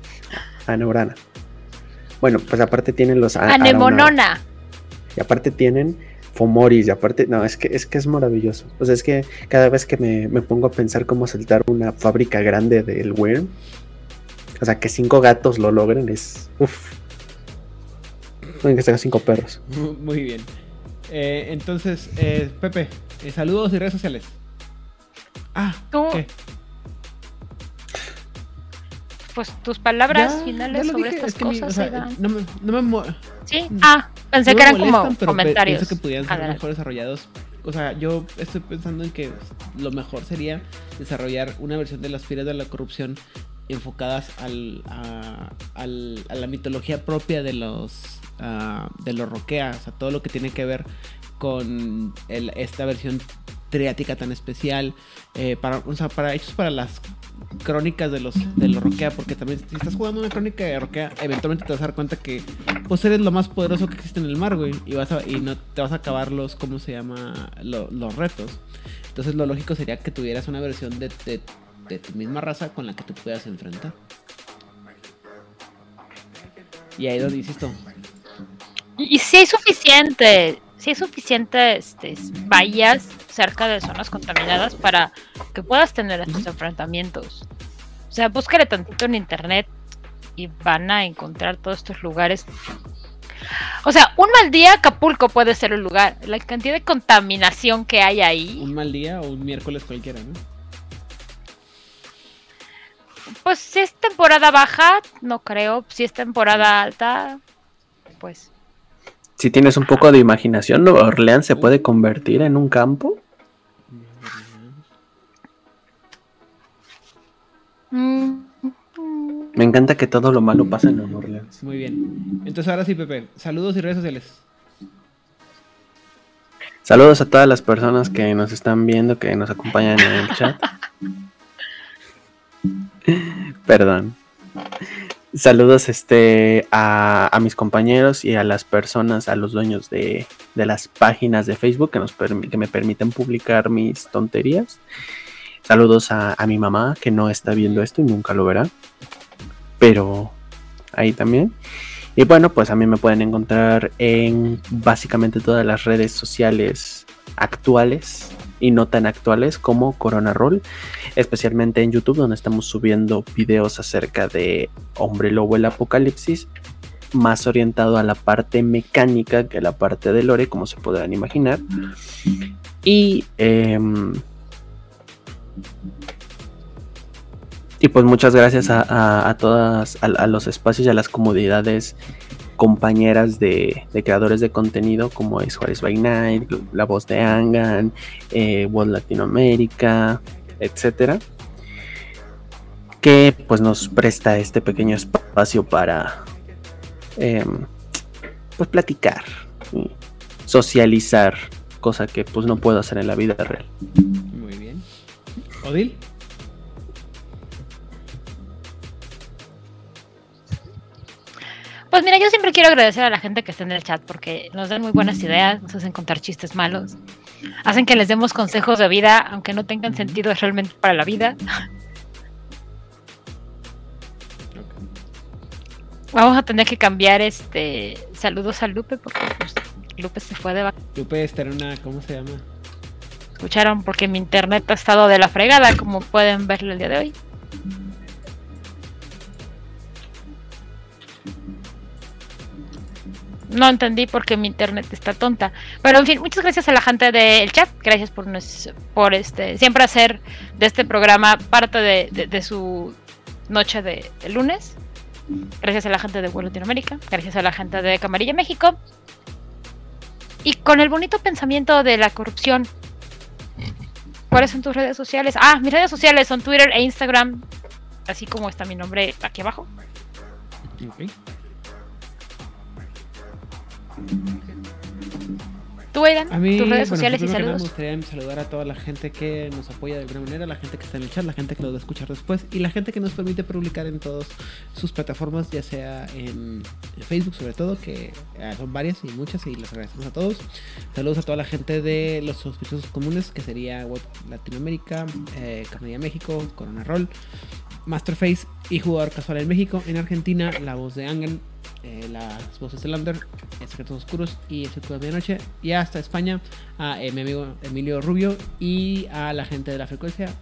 Anaurana. Bueno, pues aparte tienen los. a- Anemonona. Y aparte tienen Fomoris, y aparte, no, es que es que es maravilloso. O sea, es que cada vez que me, me pongo a pensar cómo saltar una fábrica grande del Worm, o sea, que cinco gatos lo logren, es. Uff. Pueden que sean cinco perros. Mu- Muy bien. Eh, entonces, eh, Pepe, eh, saludos y redes sociales. Ah, Tú- ¿qué? Pues tus palabras Ya, finales ya sobre dije, estas es que mi- cosas, o sea, Iván. no me, no me Sí. Ah, pensé no que eran como molestan, pero pe- comentarios. Pienso que pudieran ser Adelante. mejor desarrollados. O sea, yo estoy pensando en que lo mejor sería desarrollar una versión de las piras de la corrupción enfocadas al, a, al- a la mitología propia de los ah, de los roquea, o sea, todo lo que tiene que ver con el- esta versión triática tan especial, eh, para, o sea, para hechos para las crónicas de los de los Roquea, porque también si estás jugando una crónica de Roquea, eventualmente te vas a dar cuenta que pues eres lo más poderoso que existe en el mar, güey, y vas y no te vas a acabar los, ¿cómo se llama? Lo- los retos. Entonces lo lógico sería que tuvieras una versión de, de, tu misma raza con la que te puedas enfrentar. Y ahí donde insisto, Y, si hay suficiente, si hay suficiente este, bahías cerca de zonas contaminadas para que puedas tener estos enfrentamientos. O sea, búscale tantito en internet y van a encontrar todos estos lugares. O sea, un mal día Acapulco puede ser un lugar. La cantidad de contaminación que hay ahí, un mal día o un miércoles cualquiera, ¿no? pues si es temporada baja, no creo. Si es temporada alta, pues Si tienes un poco de imaginación, Nueva Orleans se puede convertir en un campo. Me encanta que todo lo malo pasa en Nueva Orleans. Muy bien. Entonces ahora sí, Pepe, saludos y redes sociales. Saludos a todas las personas que nos están viendo, que nos acompañan en el chat. Perdón. Saludos este, a, a mis compañeros y a las personas, a los dueños de, de las páginas de Facebook que, nos que me permiten publicar mis tonterías. Saludos a, a mi mamá que no está viendo esto y nunca lo verá. Pero ahí también. Y bueno, pues a mí me pueden encontrar en básicamente todas las redes sociales actuales y no tan actuales como Corona Roll, especialmente en YouTube donde estamos subiendo videos acerca de Hombre Lobo el Apocalipsis, más orientado a la parte mecánica que a la parte de lore, como se podrán imaginar. Y em, y pues muchas gracias a, todas, a, los espacios y a las comodidades compañeras de, creadores de contenido como es Juárez by Night, La Voz de Angan, eh, World Latinoamérica, etcétera, que pues nos presta este pequeño espacio para em, pues platicar, socializar, cosa que pues no puedo hacer en la vida real. Muy bien. Odil. Pues mira, yo siempre quiero agradecer a la gente que está en el chat porque nos dan muy buenas ideas, nos hacen contar chistes malos, hacen que les demos consejos de vida, aunque no tengan sentido realmente para la vida. Vamos a tener que cambiar este saludos a Lupe porque pues, Lupe se fue de vac- Lupe está en una, ¿cómo se llama? Escucharon porque mi internet ha estado de la fregada, como pueden verlo el día de hoy. No entendí por qué mi internet está tonta. Pero en fin, muchas gracias a la gente del chat. Gracias por, nos- por este siempre hacer de este programa parte de, de- su noche de, lunes. Gracias a la gente de Vuelo Latinoamérica. Gracias a la gente de Camarilla México. Y con el bonito pensamiento de la corrupción. ¿Cuáles son tus redes sociales? Ah, mis redes sociales son Twitter e Instagram. Así como está mi nombre aquí abajo. Ok. Tú, Aidan, A mí, tus redes bueno, sociales y saludos. me gustaría saludar a toda la gente que nos apoya de alguna manera, la gente que está en el chat, la gente que nos va a escuchar después y la gente que nos permite publicar en todas sus plataformas, ya sea en, Facebook sobre todo, que eh, son varias y muchas y les agradecemos a todos. Saludos a toda la gente de los sospechosos comunes, que sería Web Latinoamérica, eh, México, Corona Roll, Masterface y Jugador Casual en México. En Argentina, La Voz de Angan, eh, las voces de Lander, Secretos Oscuros y El de Medianoche. Y hasta España a eh, mi amigo Emilio Rubio y a la gente de la frecuencia,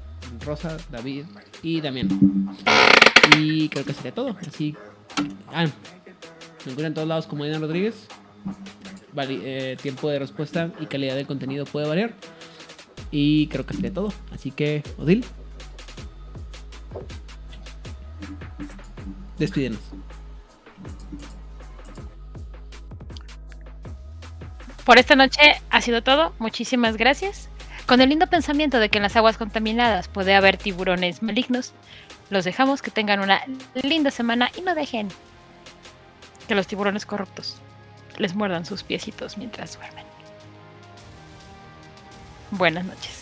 Rosa, David y Damián. Y creo que sería todo. Así. Ah, me encuentran en todos lados como Aidan Rodríguez. Vari- eh, tiempo de respuesta y calidad del contenido puede variar. Y creo que sería todo. Así que, Odil. Despídenos. Por esta noche ha sido todo. Muchísimas gracias. Con el lindo pensamiento de que en las aguas contaminadas puede haber tiburones malignos, los dejamos que tengan una linda semana y no dejen que los tiburones corruptos les muerdan sus piecitos mientras duermen. Buenas noches.